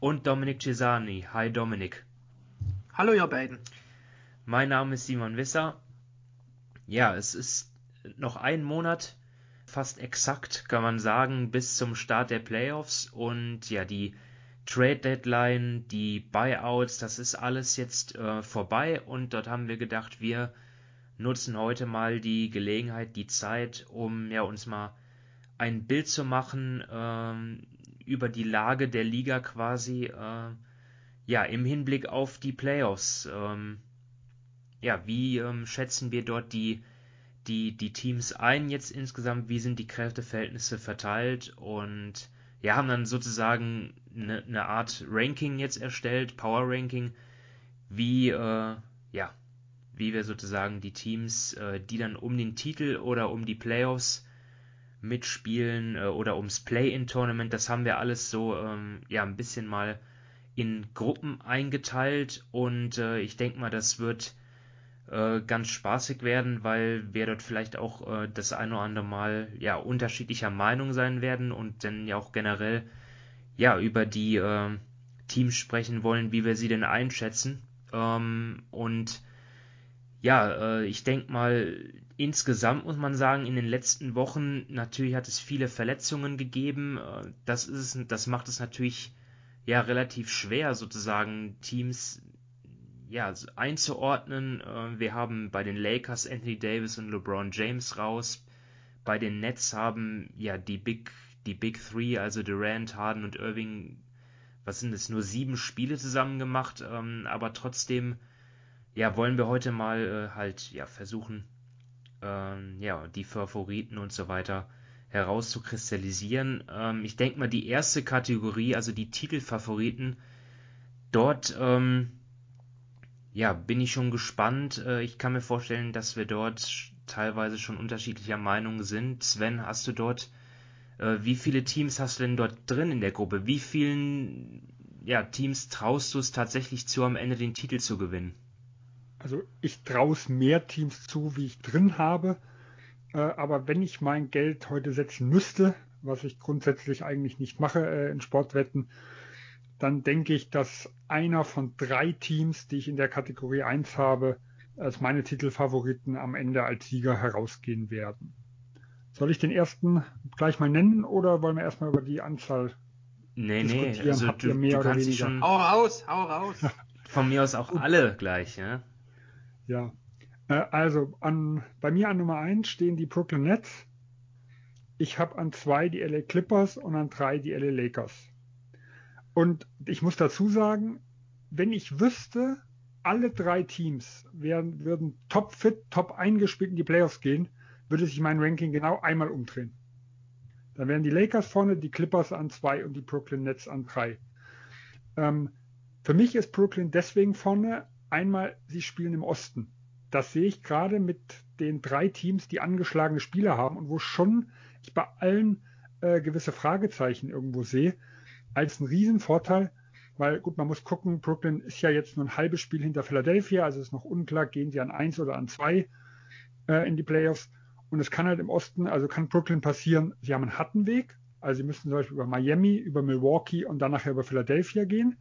Und Dominik Cesani. Hi Dominik. Hallo ihr beiden. Mein Name ist Simon Wisser. Ja, es ist noch ein Monat, fast exakt kann man sagen, bis zum Start der Playoffs und ja, die Trade Deadline, die Buyouts, das ist alles jetzt äh, vorbei und dort haben wir gedacht, wir nutzen heute mal die Gelegenheit, die Zeit, um ja uns mal ein Bild zu machen ähm, über die Lage der Liga quasi, äh, ja, im Hinblick auf die Playoffs. Ähm, ja, wie ähm, schätzen wir dort die, die, die Teams ein jetzt insgesamt? Wie sind die Kräfteverhältnisse verteilt? Und ja, haben dann sozusagen eine, eine Art Ranking jetzt erstellt, Power Ranking, wie, äh, ja, wie wir sozusagen die Teams, äh, die dann um den Titel oder um die Playoffs mitspielen äh, oder ums Play-in-Tournament, das haben wir alles so ähm, ja ein bisschen mal in Gruppen eingeteilt. Und äh, ich denke mal, das wird äh, ganz spaßig werden, weil wir dort vielleicht auch äh, das ein oder andere Mal ja unterschiedlicher Meinung sein werden und dann ja auch generell ja über die äh, Teams sprechen wollen, wie wir sie denn einschätzen. Ähm, und ja, äh, ich denke mal, insgesamt muss man sagen, in den letzten Wochen natürlich hat es viele Verletzungen gegeben. Äh, das ist, das macht es natürlich ja relativ schwer, sozusagen Teams ja einzuordnen. Äh, wir haben bei den Lakers Anthony Davis und LeBron James raus. Bei den Nets haben ja die Big die Big Three, also Durant, Harden und Irving, was sind es, nur sieben Spiele zusammen gemacht, ähm, aber trotzdem ja, wollen wir heute mal äh, halt ja versuchen, ähm, ja, die Favoriten und so weiter herauszukristallisieren. Ähm, ich denke mal, die erste Kategorie, also die Titelfavoriten, dort ähm, ja, bin ich schon gespannt. Äh, ich kann mir vorstellen, dass wir dort teilweise schon unterschiedlicher Meinung sind. Sven, hast du dort, äh, wie viele Teams hast du denn dort drin in der Gruppe? Wie vielen ja, Teams traust du es tatsächlich zu, am Ende den Titel zu gewinnen? Also ich traue es mehr Teams zu, wie ich drin habe. Äh, aber wenn ich mein Geld heute setzen müsste, was ich grundsätzlich eigentlich nicht mache äh, in Sportwetten, dann denke ich, dass einer von drei Teams, die ich in der Kategorie 1 habe, als meine Titelfavoriten am Ende als Sieger herausgehen werden. Soll ich den ersten gleich mal nennen oder wollen wir erstmal über die Anzahl nee, diskutieren? Nee, also Habt du, ihr mehr du oder weniger? Schon hau raus, hau raus. Von mir aus auch alle gleich, ja? Ja, äh, also an, bei mir an Nummer 1 stehen die Brooklyn Nets. Ich habe an 2 die LA Clippers und an 3 die LA Lakers. Und ich muss dazu sagen, wenn ich wüsste, alle drei Teams wären, würden top fit, top eingespielt in die Playoffs gehen, würde sich mein Ranking genau einmal umdrehen. Dann wären die Lakers vorne, die Clippers an 2 und die Brooklyn Nets an 3. Ähm, für mich ist Brooklyn deswegen vorne, Einmal, sie spielen im Osten. Das sehe ich gerade mit den drei Teams, die angeschlagene Spieler haben und wo schon ich bei allen äh, gewisse Fragezeichen irgendwo sehe, als einen Riesenvorteil, weil gut, man muss gucken, Brooklyn ist ja jetzt nur ein halbes Spiel hinter Philadelphia, also ist noch unklar, gehen sie an eins oder an zwei äh, in die Playoffs. Und es kann halt im Osten, also kann Brooklyn passieren, sie haben einen harten Weg, also sie müssen zum Beispiel über Miami, über Milwaukee und dann nachher über Philadelphia gehen.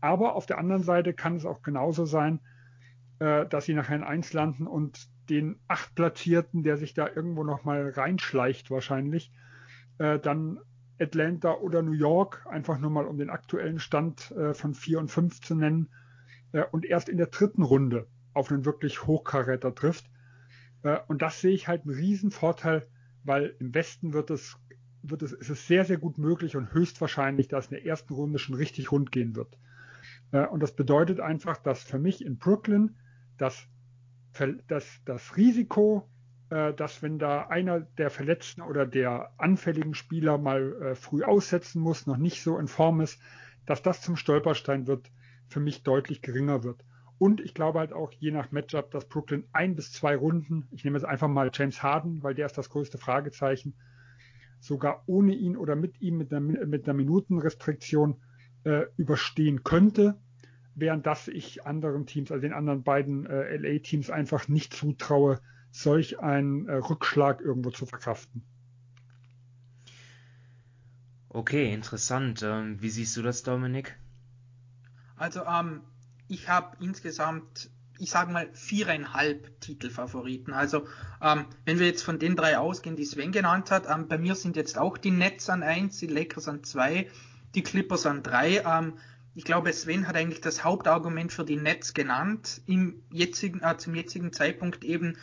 Aber auf der anderen Seite kann es auch genauso sein, äh, dass sie nachher in Eins landen und den Achtplatzierten, der sich da irgendwo nochmal reinschleicht wahrscheinlich, äh, dann Atlanta oder New York, einfach nur mal um den aktuellen Stand äh, von 4 und 5 zu nennen, äh, und erst in der dritten Runde auf einen wirklich Hochkaräter trifft. Äh, und das sehe ich halt einen riesen Vorteil, weil im Westen wird es, wird es, ist es sehr, sehr gut möglich und höchstwahrscheinlich, dass in der ersten Runde schon richtig rund gehen wird. Äh, und das bedeutet einfach, dass für mich in Brooklyn das, das, das Risiko, äh, dass wenn da einer der verletzten oder der anfälligen Spieler mal äh, früh aussetzen muss, noch nicht so in Form ist, dass das zum Stolperstein wird für mich deutlich geringer wird. Und ich glaube halt auch, je nach Matchup, dass Brooklyn ein bis zwei Runden, ich nehme jetzt einfach mal James Harden, weil der ist das größte Fragezeichen, sogar ohne ihn oder mit ihm mit einer, mit einer Minutenrestriktion äh, überstehen könnte, während das ich anderen Teams, also den anderen beiden äh, LA-Teams einfach nicht zutraue, solch einen äh, Rückschlag irgendwo zu verkraften. Okay, interessant. Ähm, wie siehst du das, Dominik? Also ähm, ich habe insgesamt, ich sage mal, viereinhalb Titelfavoriten. Also ähm, wenn wir jetzt von den drei ausgehen, die Sven genannt hat, ähm, bei mir sind jetzt auch die Nets an eins, die Lakers an zwei, die Clippers an drei. Ähm, ich glaube, Sven hat eigentlich das Hauptargument für die Nets genannt, im jetzigen, äh, zum jetzigen Zeitpunkt eben,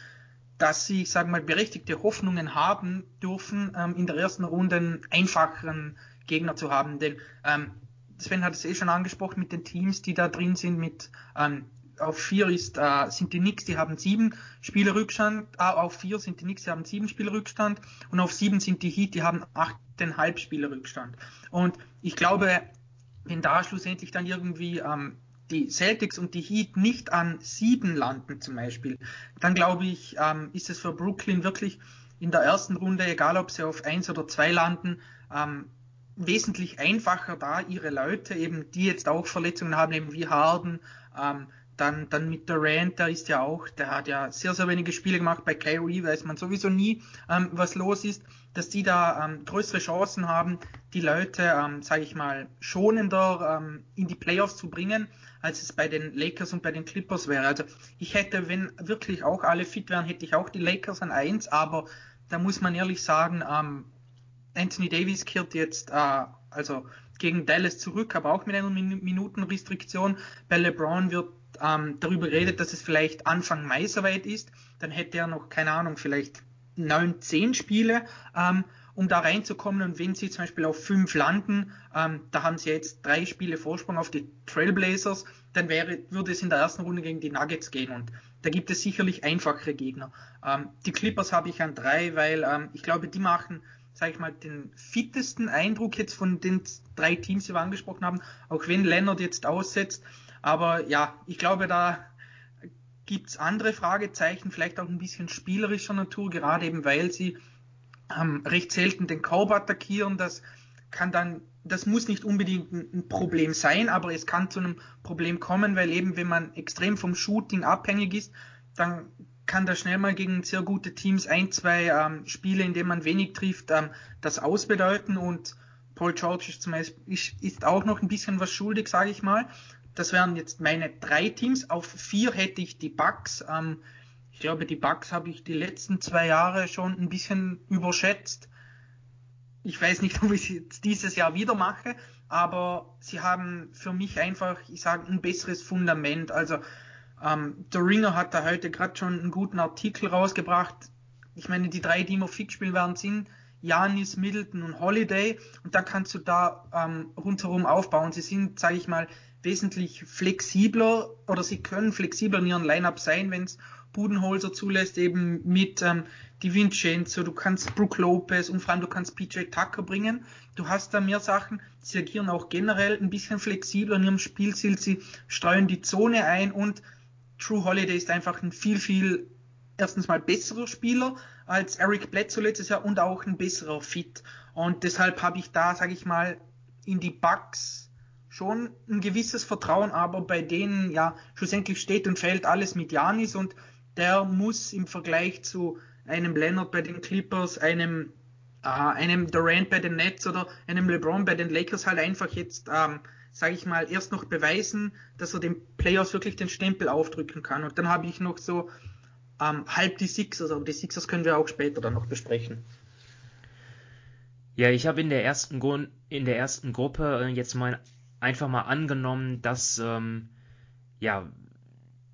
dass sie, ich sage mal, berechtigte Hoffnungen haben dürfen, ähm, in der ersten Runde einen einfacheren Gegner zu haben. Denn ähm, Sven hat es eh schon angesprochen mit den Teams, die da drin sind. Mit ähm, auf vier ist, äh, sind die Knicks, die haben sieben Spiele Rückstand. Äh, auf vier sind die Knicks, die haben sieben Spiele Rückstand. Und auf sieben sind die Heat, die haben achteinhalb Spiele Rückstand. Und ich glaube, wenn da schlussendlich dann irgendwie ähm, die Celtics und die Heat nicht an sieben landen zum Beispiel, dann glaube ich, ähm, ist es für Brooklyn wirklich in der ersten Runde, egal ob sie auf eins oder zwei landen, ähm, wesentlich einfacher da, ihre Leute eben, die jetzt auch Verletzungen haben, eben wie Harden, ähm, dann, dann mit Durant, der ist ja auch, der hat ja sehr, sehr wenige Spiele gemacht. Bei Kyrie weiß man sowieso nie, ähm, was los ist, dass die da ähm, größere Chancen haben, die Leute, ähm, sage ich mal, schonender ähm, in die Playoffs zu bringen, als es bei den Lakers und bei den Clippers wäre. Also ich hätte, wenn wirklich auch alle fit wären, hätte ich auch die Lakers an eins, aber da muss man ehrlich sagen, ähm, Anthony Davis kehrt jetzt äh, also gegen Dallas zurück, aber auch mit einer Minutenrestriktion. Bei LeBron wird ähm, darüber geredet, dass es vielleicht Anfang Mai soweit ist. Dann hätte er noch, keine Ahnung, vielleicht neun, zehn Spiele, ähm, um da reinzukommen. Und wenn sie zum Beispiel auf fünf landen, ähm, da haben sie jetzt drei Spiele Vorsprung auf die Trailblazers, dann wäre, würde es in der ersten Runde gegen die Nuggets gehen. Und da gibt es sicherlich einfachere Gegner. Ähm, die Clippers habe ich an drei, weil ähm, ich glaube, die machen sage ich mal, den fittesten Eindruck jetzt von den drei Teams, die wir angesprochen haben, auch wenn Leonard jetzt aussetzt. Aber ja, ich glaube, da gibt's andere Fragezeichen, vielleicht auch ein bisschen spielerischer Natur, gerade eben weil sie ähm, recht selten den Korb attackieren. Das kann dann, das muss nicht unbedingt ein, ein Problem sein, aber es kann zu einem Problem kommen, weil eben wenn man extrem vom Shooting abhängig ist, dann kann da schnell mal gegen sehr gute Teams ein, zwei ähm, Spiele, in denen man wenig trifft, ähm, das ausbedeuten und Paul George ist, zum Beispiel, ist, ist auch noch ein bisschen was schuldig, sage ich mal. Das wären jetzt meine drei Teams. Auf vier hätte ich die Bucks. Ähm, ich glaube, die Bucks habe ich die letzten zwei Jahre schon ein bisschen überschätzt. Ich weiß nicht, ob ich es dieses Jahr wieder mache, aber sie haben für mich einfach, ich sage, ein besseres Fundament. Also ähm, der Ringer hat da heute gerade schon einen guten Artikel rausgebracht. Ich meine, die drei, die immer fit spielen werden, sind Janis, Middleton und Holiday. Und da kannst du da ähm, rundherum aufbauen. Sie sind, sage ich mal, wesentlich flexibler oder sie können flexibler in ihren Lineup sein, wenn es Budenholzer zulässt, eben mit ähm, die Vincenzo, du kannst Brook Lopez und vor allem du kannst PJ Tucker bringen. Du hast da mehr Sachen. Sie agieren auch generell ein bisschen flexibler in ihrem Spielstil. Sie streuen die Zone ein und True Holiday ist einfach ein viel, viel erstens mal besserer Spieler als Eric Bledsoe letztes Jahr und auch ein besserer Fit. Und deshalb habe ich da, sage ich mal, in die Bugs schon ein gewisses Vertrauen, aber bei denen ja schlussendlich steht und fällt alles mit Janis und der muss im Vergleich zu einem Leonard bei den Clippers, einem äh, einem Durant bei den Nets oder einem LeBron bei den Lakers halt einfach jetzt ähm, sage ich mal, erst noch beweisen, dass er den Playoffs wirklich den Stempel aufdrücken kann. Und dann habe ich noch so ähm, halb die Sixers, aber die Sixers können wir auch später dann noch besprechen. Ja, ich habe in der ersten in der ersten Gruppe äh, jetzt mal einfach mal angenommen, dass ähm, ja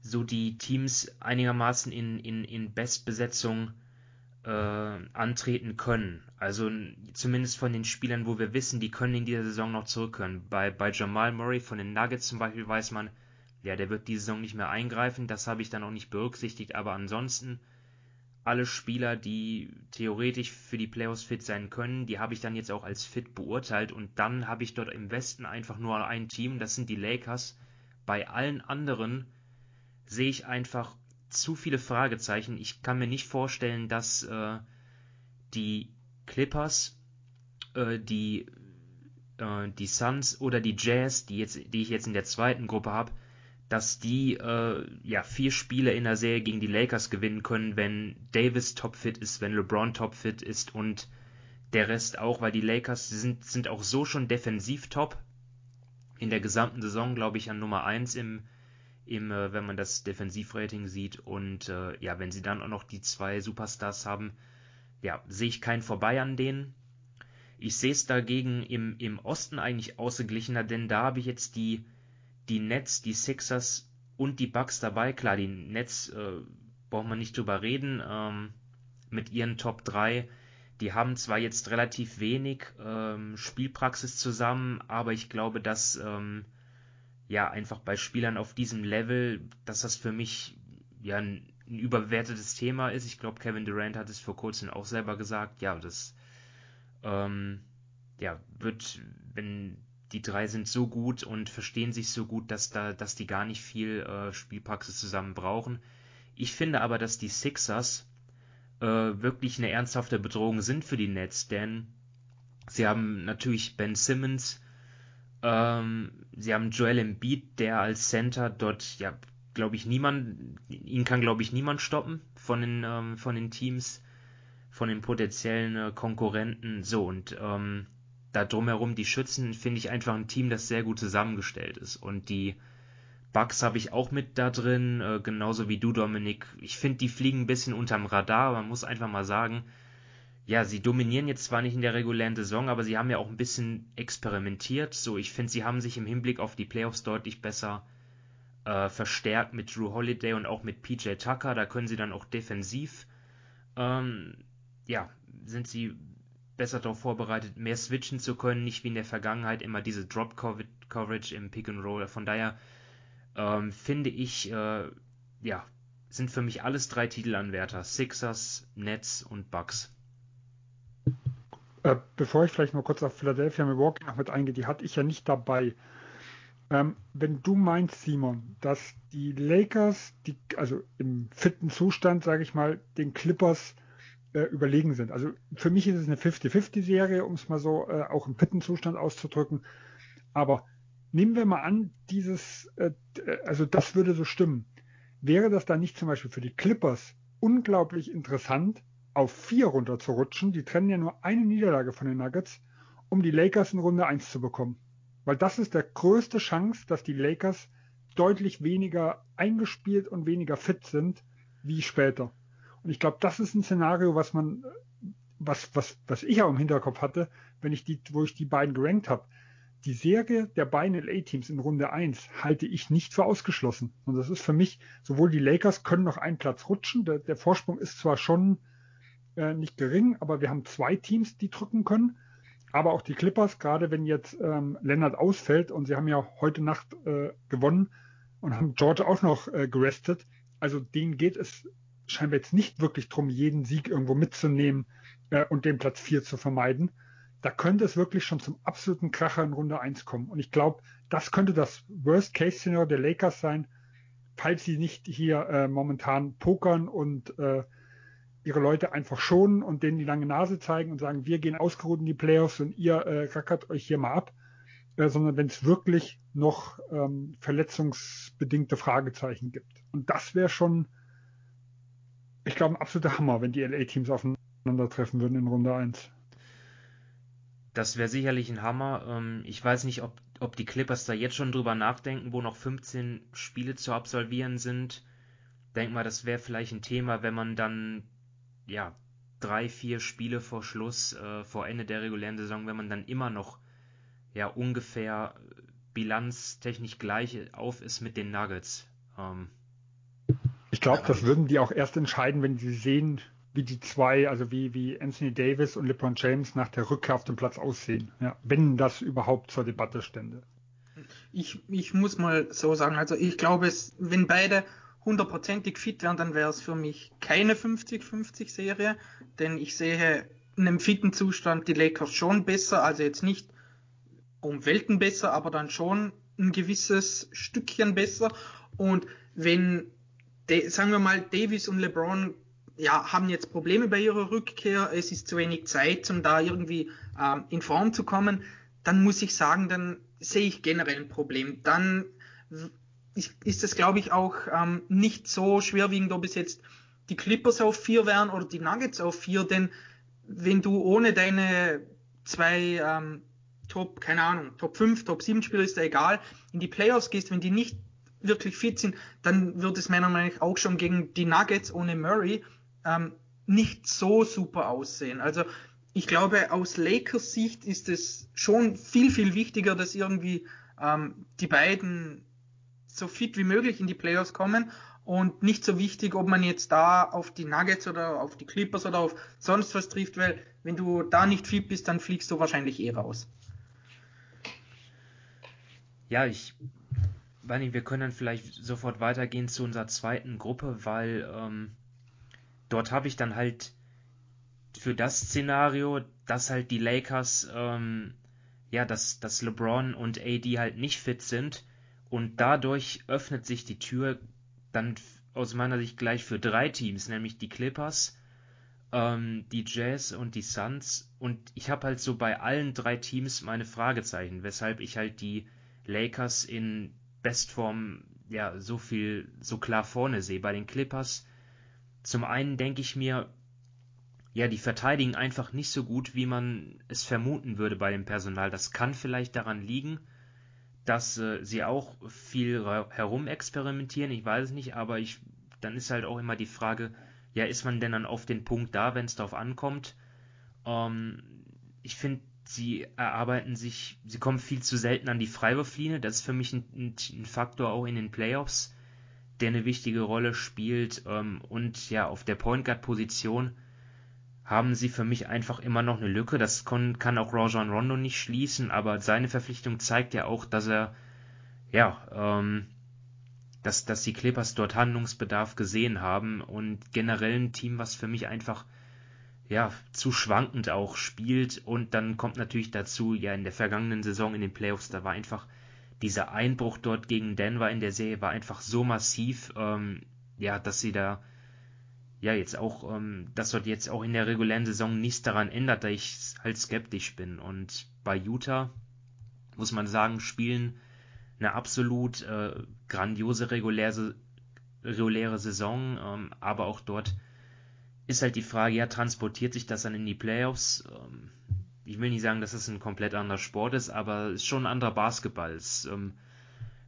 so die Teams einigermaßen in, in, in Bestbesetzung äh, antreten können. Also zumindest von den Spielern, wo wir wissen, die können in dieser Saison noch zurückkehren. Bei, bei Jamal Murray von den Nuggets zum Beispiel weiß man, ja, der wird diese Saison nicht mehr eingreifen. Das habe ich dann auch nicht berücksichtigt. Aber ansonsten alle Spieler, die theoretisch für die Playoffs fit sein können, die habe ich dann jetzt auch als fit beurteilt. Und dann habe ich dort im Westen einfach nur ein Team, das sind die Lakers, bei allen anderen sehe ich einfach zu viele Fragezeichen. Ich kann mir nicht vorstellen, dass äh, die Clippers, äh, die, äh, die Suns oder die Jazz, die, jetzt, die ich jetzt in der zweiten Gruppe habe, dass die äh, ja vier Spiele in der Serie gegen die Lakers gewinnen können, wenn Davis topfit ist, wenn LeBron topfit ist und der Rest auch, weil die Lakers sind, sind auch so schon defensiv top. In der gesamten Saison, glaube ich, an Nummer 1 im, im, äh, wenn man das Defensivrating sieht. Und äh, ja, wenn sie dann auch noch die zwei Superstars haben, ja, sehe ich keinen vorbei an denen. Ich sehe es dagegen im, im Osten eigentlich ausgeglichener, denn da habe ich jetzt die, die Nets, die Sixers und die Bucks dabei. Klar, die Nets äh, braucht man nicht drüber reden. Ähm, mit ihren Top 3. Die haben zwar jetzt relativ wenig ähm, Spielpraxis zusammen, aber ich glaube, dass ähm, ja, einfach bei Spielern auf diesem Level, dass das für mich ja ein, ein überbewertetes Thema ist. Ich glaube, Kevin Durant hat es vor kurzem auch selber gesagt. Ja, das ähm, ja, wird, wenn die drei sind so gut und verstehen sich so gut, dass da, dass die gar nicht viel äh, Spielpraxis zusammen brauchen. Ich finde aber, dass die Sixers äh, wirklich eine ernsthafte Bedrohung sind für die Nets, denn sie haben natürlich Ben Simmons, ähm, sie haben Joel Embiid, der als Center dort, ja, glaube ich, niemand, ihn kann, glaube ich, niemand stoppen von den, ähm, von den Teams, von den potenziellen äh, Konkurrenten. So, und ähm, da drumherum die Schützen finde ich einfach ein Team, das sehr gut zusammengestellt ist. Und die Bugs habe ich auch mit da drin, äh, genauso wie du, Dominik. Ich finde, die fliegen ein bisschen unterm Radar, man muss einfach mal sagen, ja, sie dominieren jetzt zwar nicht in der regulären Saison, aber sie haben ja auch ein bisschen experimentiert. So, ich finde, sie haben sich im Hinblick auf die Playoffs deutlich besser äh, verstärkt mit Drew Holiday und auch mit PJ Tucker. Da können sie dann auch defensiv, ähm, ja, sind sie besser darauf vorbereitet, mehr switchen zu können, nicht wie in der Vergangenheit immer diese Drop Coverage im Pick and Roll. Von daher ähm, finde ich, äh, ja, sind für mich alles drei Titelanwärter: Sixers, Nets und Bucks. Äh, bevor ich vielleicht noch kurz auf Philadelphia Milwaukee noch mit eingehe, die hatte ich ja nicht dabei. Ähm, wenn du meinst, Simon, dass die Lakers, die, also im fitten Zustand, sage ich mal, den Clippers äh, überlegen sind. Also für mich ist es eine 50-50-Serie, um es mal so äh, auch im fitten Zustand auszudrücken. Aber nehmen wir mal an, dieses, äh, also das würde so stimmen. Wäre das dann nicht zum Beispiel für die Clippers unglaublich interessant, auf vier rutschen. Die trennen ja nur eine Niederlage von den Nuggets, um die Lakers in Runde 1 zu bekommen. Weil das ist der größte Chance, dass die Lakers deutlich weniger eingespielt und weniger fit sind wie später. Und ich glaube, das ist ein Szenario, was man, was, was, was ich auch im Hinterkopf hatte, wenn ich die, wo ich die beiden gerankt habe. Die Serie der beiden LA-Teams in Runde 1 halte ich nicht für ausgeschlossen. Und das ist für mich, sowohl die Lakers können noch einen Platz rutschen. Der, der Vorsprung ist zwar schon äh, nicht gering, aber wir haben zwei Teams, die drücken können. Aber auch die Clippers, gerade wenn jetzt ähm, Lennart ausfällt und sie haben ja heute Nacht äh, gewonnen und haben George auch noch äh, gerestet. Also denen geht es scheinbar jetzt nicht wirklich drum, jeden Sieg irgendwo mitzunehmen äh, und den Platz 4 zu vermeiden. Da könnte es wirklich schon zum absoluten Kracher in Runde 1 kommen. Und ich glaube, das könnte das Worst-Case-Szenario der Lakers sein, falls sie nicht hier äh, momentan pokern und äh, ihre Leute einfach schonen und denen die lange Nase zeigen und sagen, wir gehen ausgeruht in die Playoffs und ihr äh, rackert euch hier mal ab, äh, sondern wenn es wirklich noch ähm, verletzungsbedingte Fragezeichen gibt. Und das wäre schon, ich glaube, ein absoluter Hammer, wenn die LA-Teams aufeinandertreffen würden in Runde 1. Das wäre sicherlich ein Hammer. Ähm, ich weiß nicht, ob, ob die Clippers da jetzt schon drüber nachdenken, wo noch 15 Spiele zu absolvieren sind. Denk mal, das wäre vielleicht ein Thema, wenn man dann ja, drei, vier Spiele vor Schluss, äh, vor Ende der regulären Saison, wenn man dann immer noch ja ungefähr bilanztechnisch gleich auf ist mit den Nuggets. Ähm, glaube, das würden die auch erst entscheiden, wenn sie sehen, wie die zwei, also wie, wie Anthony Davis und LeBron James nach der Rückkehr auf dem Platz aussehen. Ja, wenn das überhaupt zur Debatte stände. Ich, ich muss mal so sagen, also ich glaube, wenn beide hundertprozentig fit wären, dann wäre es für mich keine 50-50-Serie, denn ich sehe in einem fitten Zustand die Lakers schon besser, also jetzt nicht um Welten besser, aber dann schon ein gewisses Stückchen besser. Und wenn, sagen wir mal, Davis und LeBron ja, haben jetzt Probleme bei ihrer Rückkehr, es ist zu wenig Zeit, um da irgendwie ähm, in Form zu kommen, dann muss ich sagen, dann sehe ich generell ein Problem. Dann ist es, glaube ich, auch ähm, nicht so schwerwiegend, ob es jetzt die Clippers auf vier wären oder die Nuggets auf vier, denn wenn du ohne deine zwei ähm, Top, keine Ahnung, Top 5, Top 7 Spieler ist ja egal, in die Playoffs gehst, wenn die nicht wirklich fit sind, dann wird es meiner Meinung nach auch schon gegen die Nuggets ohne Murray ähm, nicht so super aussehen. Also ich glaube, aus Lakers Sicht ist es schon viel, viel wichtiger, dass irgendwie ähm, die beiden so fit wie möglich in die Playoffs kommen und nicht so wichtig, ob man jetzt da auf die Nuggets oder auf die Clippers oder auf sonst was trifft, weil wenn du da nicht fit bist, dann fliegst du wahrscheinlich eh raus. Ja, ich meine, wir können dann vielleicht sofort weitergehen zu unserer zweiten Gruppe, weil ähm, dort habe ich dann halt für das Szenario, dass halt die Lakers, ähm, ja, dass, dass LeBron und AD halt nicht fit sind und dadurch öffnet sich die Tür dann aus meiner Sicht gleich für drei Teams, nämlich die Clippers, ähm, die Jazz und die Suns. Und ich habe halt so bei allen drei Teams meine Fragezeichen, weshalb ich halt die Lakers in Bestform ja so viel so klar vorne sehe. Bei den Clippers zum einen denke ich mir, ja, die verteidigen einfach nicht so gut, wie man es vermuten würde bei dem Personal. Das kann vielleicht daran liegen, dass äh, sie auch viel herumexperimentieren, ich weiß es nicht, aber ich, dann ist halt auch immer die Frage, ja, ist man denn dann auf den Punkt da, wenn es darauf ankommt? Ähm, ich finde, sie erarbeiten sich, sie kommen viel zu selten an die Freiwurflinie, das ist für mich ein, ein, Faktor auch in den Playoffs, der eine wichtige Rolle spielt. Ähm, und ja, auf der Point Guard Position haben sie für mich einfach immer noch eine Lücke. Das kann, kann auch Rajon Rondo nicht schließen, aber seine Verpflichtung zeigt ja auch, dass er, ja, ähm, dass, dass die Clippers dort Handlungsbedarf gesehen haben. Und generell ein Team, was für mich einfach, ja, zu schwankend auch spielt und dann kommt natürlich dazu, ja, in der vergangenen Saison in den Playoffs, da war einfach dieser Einbruch dort gegen Denver in der Serie war einfach so massiv, ähm, ja, dass sie da ja jetzt auch, ähm, dass dort jetzt auch in der regulären Saison nichts daran ändert, da ich halt skeptisch bin. Und bei Utah muss man sagen, spielen eine absolut äh, grandiose reguläre, reguläre Saison, ähm, aber auch dort ist halt die Frage, ja, transportiert sich das dann in die Playoffs? Ähm, ich will nicht sagen, dass es ein komplett anderer Sport ist, aber es ist schon ein anderer Basketball. Es, ähm,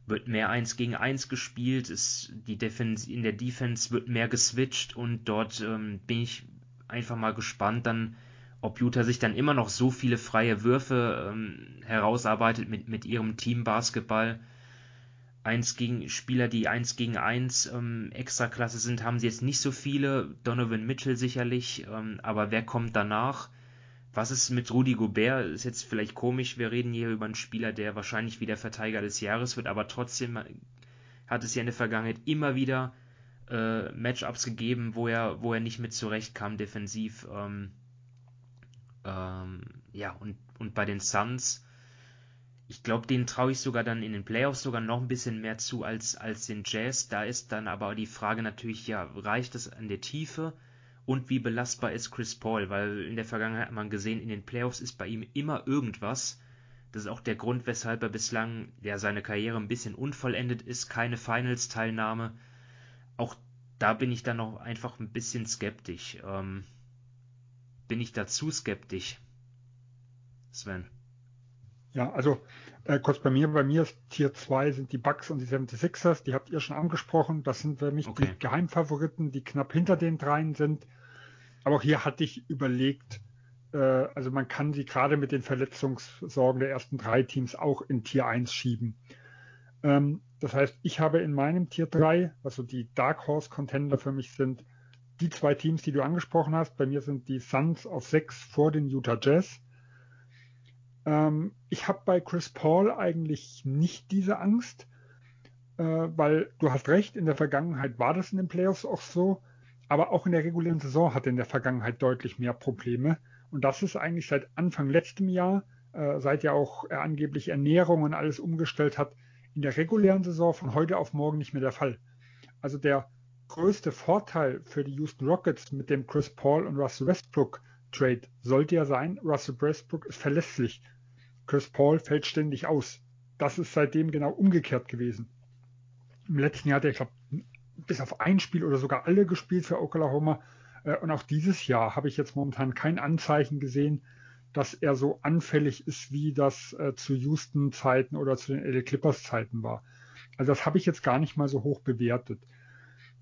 wird mehr eins gegen eins gespielt, ist die Defense, in der Defense wird mehr geswitcht und dort ähm, bin ich einfach mal gespannt dann, ob Utah sich dann immer noch so viele freie Würfe ähm, herausarbeitet mit, mit ihrem Team Basketball. Eins gegen Spieler, die eins gegen eins ähm, Extraklasse sind, haben sie jetzt nicht so viele. Donovan Mitchell sicherlich, ähm, aber wer kommt danach? Was ist mit Rudi Gobert? Ist jetzt vielleicht komisch, wir reden hier über einen Spieler, der wahrscheinlich wieder Verteidiger des Jahres wird, aber trotzdem hat es ja in der Vergangenheit immer wieder äh, Matchups gegeben, wo er, wo er nicht mit zurechtkam defensiv. Ähm, ähm, ja, und, und bei den Suns, ich glaube, denen traue ich sogar dann in den Playoffs sogar noch ein bisschen mehr zu als, als den Jazz. Da ist dann aber die Frage natürlich, ja, reicht es an der Tiefe? und wie belastbar ist Chris Paul, weil in der Vergangenheit hat man gesehen, in den Playoffs ist bei ihm immer irgendwas. Das ist auch der Grund, weshalb er bislang ja, seine Karriere ein bisschen unvollendet ist, keine Finals-Teilnahme. Auch da bin ich dann noch einfach ein bisschen skeptisch. Ähm, bin ich da zu skeptisch? Sven. Ja, also äh, kurz bei mir, bei mir ist Tier 2 sind die Bucks und die 76ers, die habt ihr schon angesprochen. Das sind für mich okay. die Geheimfavoriten, die knapp hinter den dreien sind. Aber auch hier hatte ich überlegt, äh, also man kann sie gerade mit den Verletzungssorgen der ersten drei Teams auch in Tier 1 schieben. Ähm, das heißt, ich habe in meinem Tier 3, also die Dark Horse Contender für mich sind, die zwei Teams, die du angesprochen hast. Bei mir sind die Suns auf 6 vor den Utah Jazz. Ähm, ich habe bei Chris Paul eigentlich nicht diese Angst, äh, weil du hast recht, in der Vergangenheit war das in den Playoffs auch so. Aber auch in der regulären Saison hatte in der Vergangenheit deutlich mehr Probleme. Und das ist eigentlich seit Anfang letztem Jahr, äh, seit ja auch er angeblich Ernährung und alles umgestellt hat, in der regulären Saison von heute auf morgen nicht mehr der Fall. Also der größte Vorteil für die Houston Rockets mit dem Chris Paul und Russell Westbrook Trade sollte ja sein, Russell Westbrook ist verlässlich. Chris Paul fällt ständig aus. Das ist seitdem genau umgekehrt gewesen. Im letzten Jahr hat er, ich glaube, bis auf ein Spiel oder sogar alle gespielt für Oklahoma. Äh, und auch dieses Jahr habe ich jetzt momentan kein Anzeichen gesehen, dass er so anfällig ist, wie das äh, zu Houston-Zeiten oder zu den LA Clippers-Zeiten war. Also das habe ich jetzt gar nicht mal so hoch bewertet.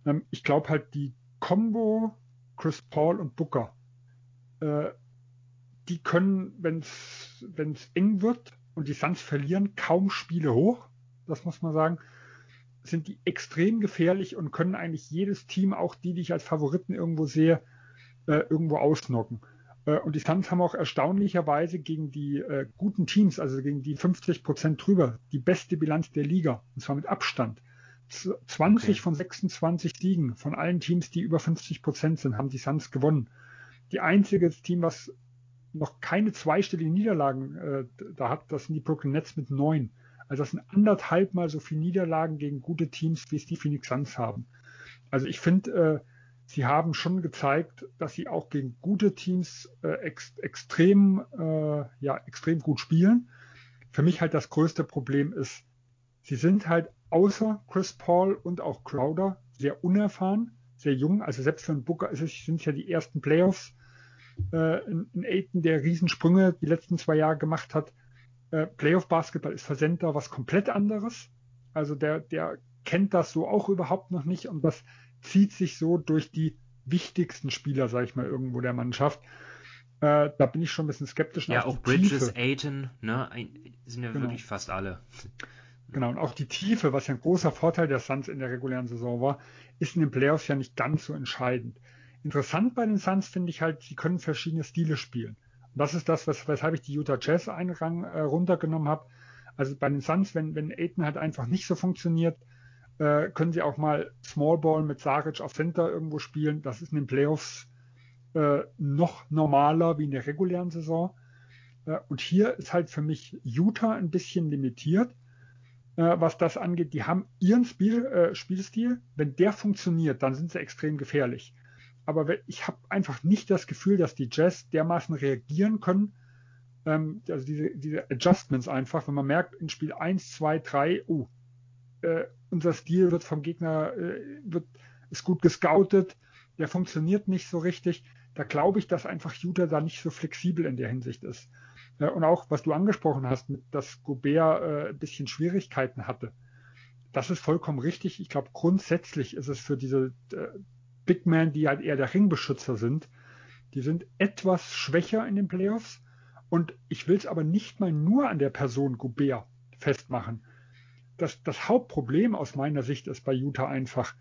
Ähm, ich glaube halt, die Combo Chris Paul und Booker, äh, die können, wenn es eng wird und die Suns verlieren, kaum Spiele hoch. Das muss man sagen. Sind die extrem gefährlich und können eigentlich jedes Team, auch die, die ich als Favoriten irgendwo sehe, äh, irgendwo ausnocken. Äh, und die Suns haben auch erstaunlicherweise gegen die äh, guten Teams, also gegen die 50 Prozent drüber, die beste Bilanz der Liga. Und zwar mit Abstand. 20 okay. von 26 Siegen von allen Teams, die über 50 Prozent sind, haben die Suns gewonnen. Die einzige Team, was noch keine zweistelligen Niederlagen äh, da hat, das sind die Brooklyn Nets mit neun. Also das sind anderthalb mal so viele Niederlagen gegen gute Teams, wie es die Phoenix Suns haben. Also ich finde, äh, sie haben schon gezeigt, dass sie auch gegen gute Teams äh, ex extrem, äh, ja, extrem gut spielen. Für mich halt das größte Problem ist, sie sind halt außer Chris Paul und auch Crowder sehr unerfahren, sehr jung. Also selbst für einen Booker ist es, sind ja die ersten Playoffs. Äh, in, in Aiton, der Riesensprünge die letzten zwei Jahre gemacht hat. Äh, Playoff-Basketball ist für Sender was komplett anderes. Also der, der kennt das so auch überhaupt noch nicht und das zieht sich so durch die wichtigsten Spieler, sage ich mal, irgendwo der Mannschaft. Äh, da bin ich schon ein bisschen skeptisch. Ja, auch Bridges, Aiton, ne, sind ja genau. wirklich fast alle. Genau, und auch die Tiefe, was ja ein großer Vorteil der Suns in der regulären Saison war, ist in den Playoffs ja nicht ganz so entscheidend. Interessant bei den Suns finde ich halt, sie können verschiedene Stile spielen. Und das ist das, was, weshalb ich die Utah Jazz einen Rang äh, runtergenommen habe. Also bei den Suns, wenn, wenn Aiton halt einfach nicht so funktioniert, äh, können sie auch mal Small Ball mit Saric auf Center irgendwo spielen. Das ist in den Playoffs äh, noch normaler wie in der regulären Saison. Äh, und hier ist halt für mich Utah ein bisschen limitiert, äh, was das angeht. Die haben ihren Spiel, äh, Spielstil. Wenn der funktioniert, dann sind sie extrem gefährlich. Aber ich habe einfach nicht das Gefühl, dass die Jazz dermaßen reagieren können, ähm, also diese, diese Adjustments einfach, wenn man merkt, in Spiel 1, 2, 3, oh, äh, unser Stil wird vom Gegner, äh, wird, ist gut gescoutet, der funktioniert nicht so richtig. Da glaube ich, dass einfach Utah da nicht so flexibel in der Hinsicht ist. Äh, und auch, was du angesprochen hast, mit, dass Gobert äh, ein bisschen Schwierigkeiten hatte. Das ist vollkommen richtig. Ich glaube, grundsätzlich ist es für diese äh, Big Men, die halt eher der Ringbeschützer sind, die sind etwas schwächer in den Playoffs. Und ich will es aber nicht mal nur an der Person Gobert festmachen das, das Hauptproblem aus meiner Sicht ist bei Utah einfach,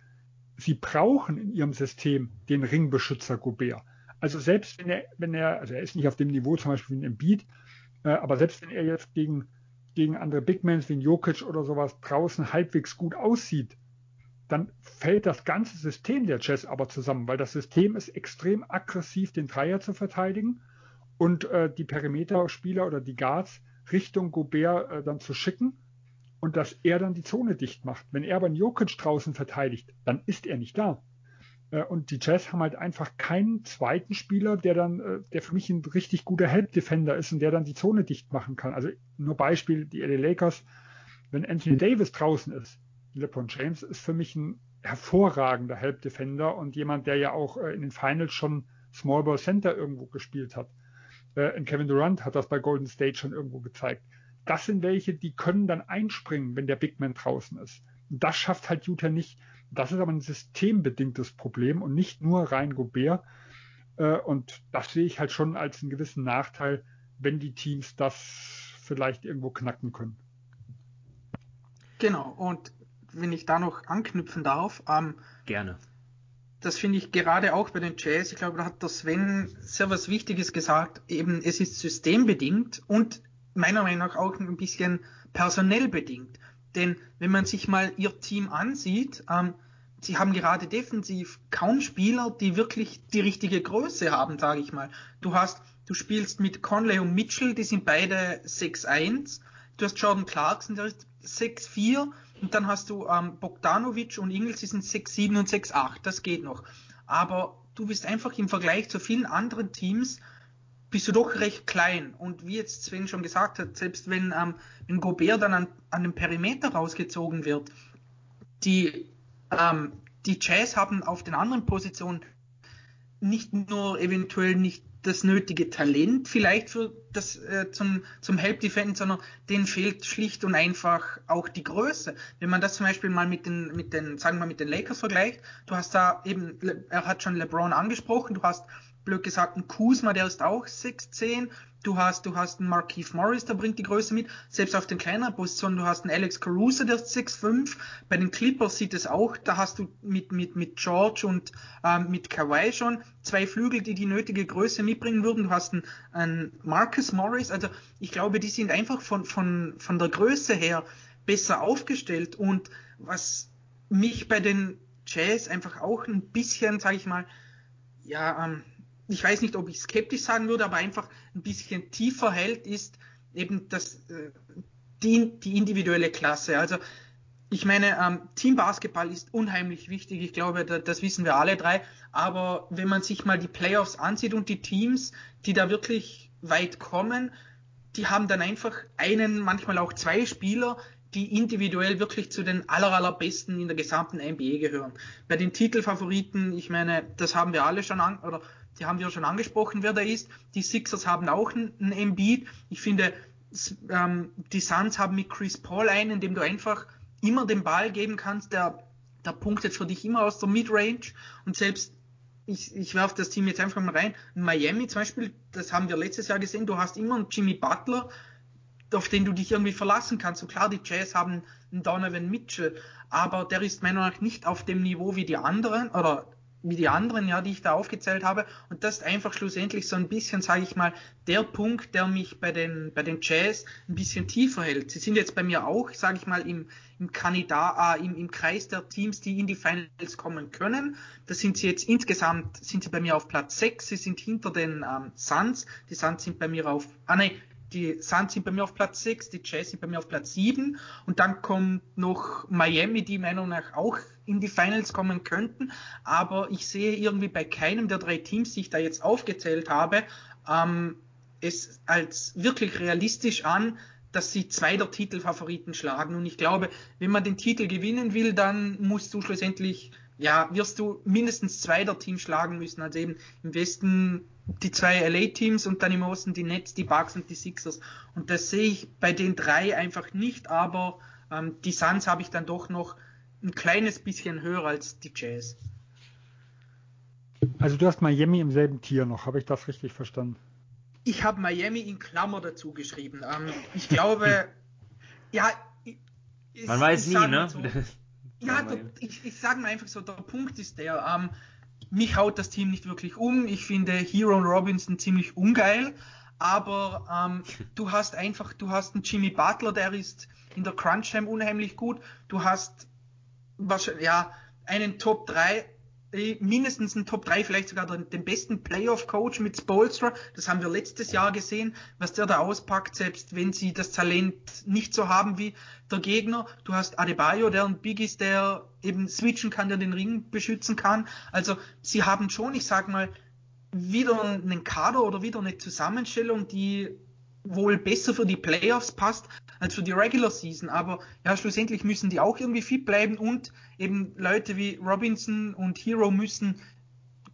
sie brauchen in ihrem System den Ringbeschützer Gobert. Also selbst wenn er, wenn er, also er ist nicht auf dem Niveau zum Beispiel wie ein Embiid, äh, aber selbst wenn er jetzt gegen, gegen andere Bigmans wie ein Jokic oder sowas draußen halbwegs gut aussieht, dann fällt das ganze System der Jazz aber zusammen, weil das System ist extrem aggressiv, den Dreier zu verteidigen und äh, die Perimeterspieler oder die Guards Richtung Gobert äh, dann zu schicken und dass er dann die Zone dicht macht. Wenn er aber einen Jokic draußen verteidigt, dann ist er nicht da. Äh, und die Jazz haben halt einfach keinen zweiten Spieler, der dann, äh, der für mich ein richtig guter Help Defender ist und der dann die Zone dicht machen kann. Also nur Beispiel, die LA Lakers, wenn Anthony Davis draußen ist, LeBron James ist für mich ein hervorragender Help Defender und jemand, der ja auch äh, in den Finals schon Small Ball Center irgendwo gespielt hat. Und Kevin Durant hat das bei Golden State schon irgendwo gezeigt das sind welche, die können dann einspringen, wenn der Big Man draußen ist. Und das schafft halt Utah nicht. Das ist aber ein systembedingtes Problem und nicht nur rein Gobert. Äh, und das sehe ich halt schon als einen gewissen Nachteil, wenn die Teams das vielleicht irgendwo knacken können. Genau, und wenn ich da noch anknüpfen darf, ähm, gerne. Das finde ich gerade auch bei den Jazz. Ich glaube, da hat der Sven sehr was Wichtiges gesagt. Eben, es ist systembedingt und meiner Meinung nach auch ein bisschen personell bedingt. Denn wenn man sich mal ihr Team ansieht, ähm, sie haben gerade defensiv kaum Spieler, die wirklich die richtige Größe haben, sage ich mal. Du hast, du spielst mit Conley und Mitchell, die sind beide 6'1, du hast Jordan Clarkson, der ist 6'4 und dann hast du ähm, Bogdanovic und Ingels, die sind 6'7 und 6'8, das geht noch. Aber du bist einfach im Vergleich zu vielen anderen Teams bist du doch recht klein. Und wie jetzt Sven schon gesagt hat, selbst wenn, ähm, wenn Gobert dann an, an dem Perimeter rausgezogen wird, die, ähm, die Jazz haben auf den anderen Positionen nicht nur eventuell nicht das nötige Talent vielleicht für das äh, zum zum Help Defense, sondern denen fehlt schlicht und einfach auch die Größe. Wenn man das zum Beispiel mal mit den mit den sagen wir mit den Lakers vergleicht, du hast da eben er hat schon LeBron angesprochen, du hast blöd gesagt, ein Kuzma, der ist auch 6'10. Du hast, du hast einen Markeith Morris, der bringt die Größe mit. Selbst auf den kleineren Positionen, du hast einen Alex Caruso, der ist 6'5. Bei den Clippers sieht es auch, da hast du mit, mit, mit George und ähm, mit Kawhi schon zwei Flügel, die die nötige Größe mitbringen würden. Du hast einen, einen Marcus Morris. Also ich glaube, die sind einfach von, von, von der Größe her besser aufgestellt. Und was mich bei den Jazz einfach auch ein bisschen, sage ich mal, ja, ähm, ich weiß nicht, ob ich skeptisch sagen würde, aber einfach ein bisschen tiefer hält, ist eben das, äh, die, die individuelle Klasse. Also ich meine, ähm, Teambasketball ist unheimlich wichtig. Ich glaube, da, das wissen wir alle drei. Aber wenn man sich mal die Playoffs ansieht und die Teams, die da wirklich weit kommen, die haben dann einfach einen, manchmal auch zwei Spieler, die individuell wirklich zu den aller, allerbesten in der gesamten NBA gehören. Bei den Titelfavoriten, ich meine, das haben wir alle schon an, oder die haben wir schon angesprochen, wer da ist. Die Sixers haben auch einen Embiid. Ich finde, ähm, die Suns haben mit Chris Paul einen, dem du einfach immer den Ball geben kannst, der, der punktet für dich immer aus der Midrange und selbst ich, ich werfe das Team jetzt einfach mal rein. Miami zum Beispiel, das haben wir letztes Jahr gesehen, du hast immer einen Jimmy Butler, auf den du dich irgendwie verlassen kannst. Und klar, die Jazz haben einen Donovan Mitchell, aber der ist meiner Meinung nach nicht auf dem Niveau wie die anderen, oder wie die anderen, ja, die ich da aufgezählt habe. Und das ist einfach schlussendlich so ein bisschen, sage ich mal, der Punkt, der mich bei den, bei den Jazz ein bisschen tiefer hält. Sie sind jetzt bei mir auch, sage ich mal, im, im Kandidat, äh, im, im Kreis der Teams, die in die Finals kommen können. Da sind sie jetzt insgesamt, sind sie bei mir auf Platz 6. Sie sind hinter den ähm, Suns. Die Suns sind bei mir auf, ah nee, die Suns sind bei mir auf Platz 6, die Jazz sind bei mir auf Platz 7 und dann kommt noch Miami, die meiner Meinung nach auch in die Finals kommen könnten, aber ich sehe irgendwie bei keinem der drei Teams, die ich da jetzt aufgezählt habe, ähm, es als wirklich realistisch an, dass sie zwei der Titelfavoriten schlagen. Und ich glaube, wenn man den Titel gewinnen will, dann musst du schlussendlich, ja, wirst du mindestens zwei der Teams schlagen müssen. Also eben im Westen die zwei LA-Teams und dann im Osten die Nets, die Bucks und die Sixers. Und das sehe ich bei den drei einfach nicht, aber ähm, die Suns habe ich dann doch noch ein kleines bisschen höher als die Jazz. Also du hast Miami im selben Tier noch, habe ich das richtig verstanden? Ich habe Miami in Klammer dazu geschrieben. Ähm, ich glaube, ja, ich, man weiß nie, ne? So, ja, der, ich, ich sage mal einfach so, der Punkt ist der, ähm, mich haut das Team nicht wirklich um. Ich finde Hero und Robinson ziemlich ungeil, aber ähm, du hast einfach, du hast einen Jimmy Butler, der ist in der Crunch Time unheimlich gut. Du hast wahrscheinlich, ja, einen Top 3, äh, mindestens einen Top 3, vielleicht sogar den, den besten Playoff-Coach mit Spolstra. Das haben wir letztes Jahr gesehen, was der da auspackt, selbst wenn sie das Talent nicht so haben wie der Gegner. Du hast Adebayo, der ein Big ist, der eben switchen kann, der den Ring beschützen kann. Also sie haben schon, ich sag mal, wieder einen Kader oder wieder eine Zusammenstellung, die wohl besser für die Playoffs passt als für die Regular Season. Aber ja, schlussendlich müssen die auch irgendwie fit bleiben und eben Leute wie Robinson und Hero müssen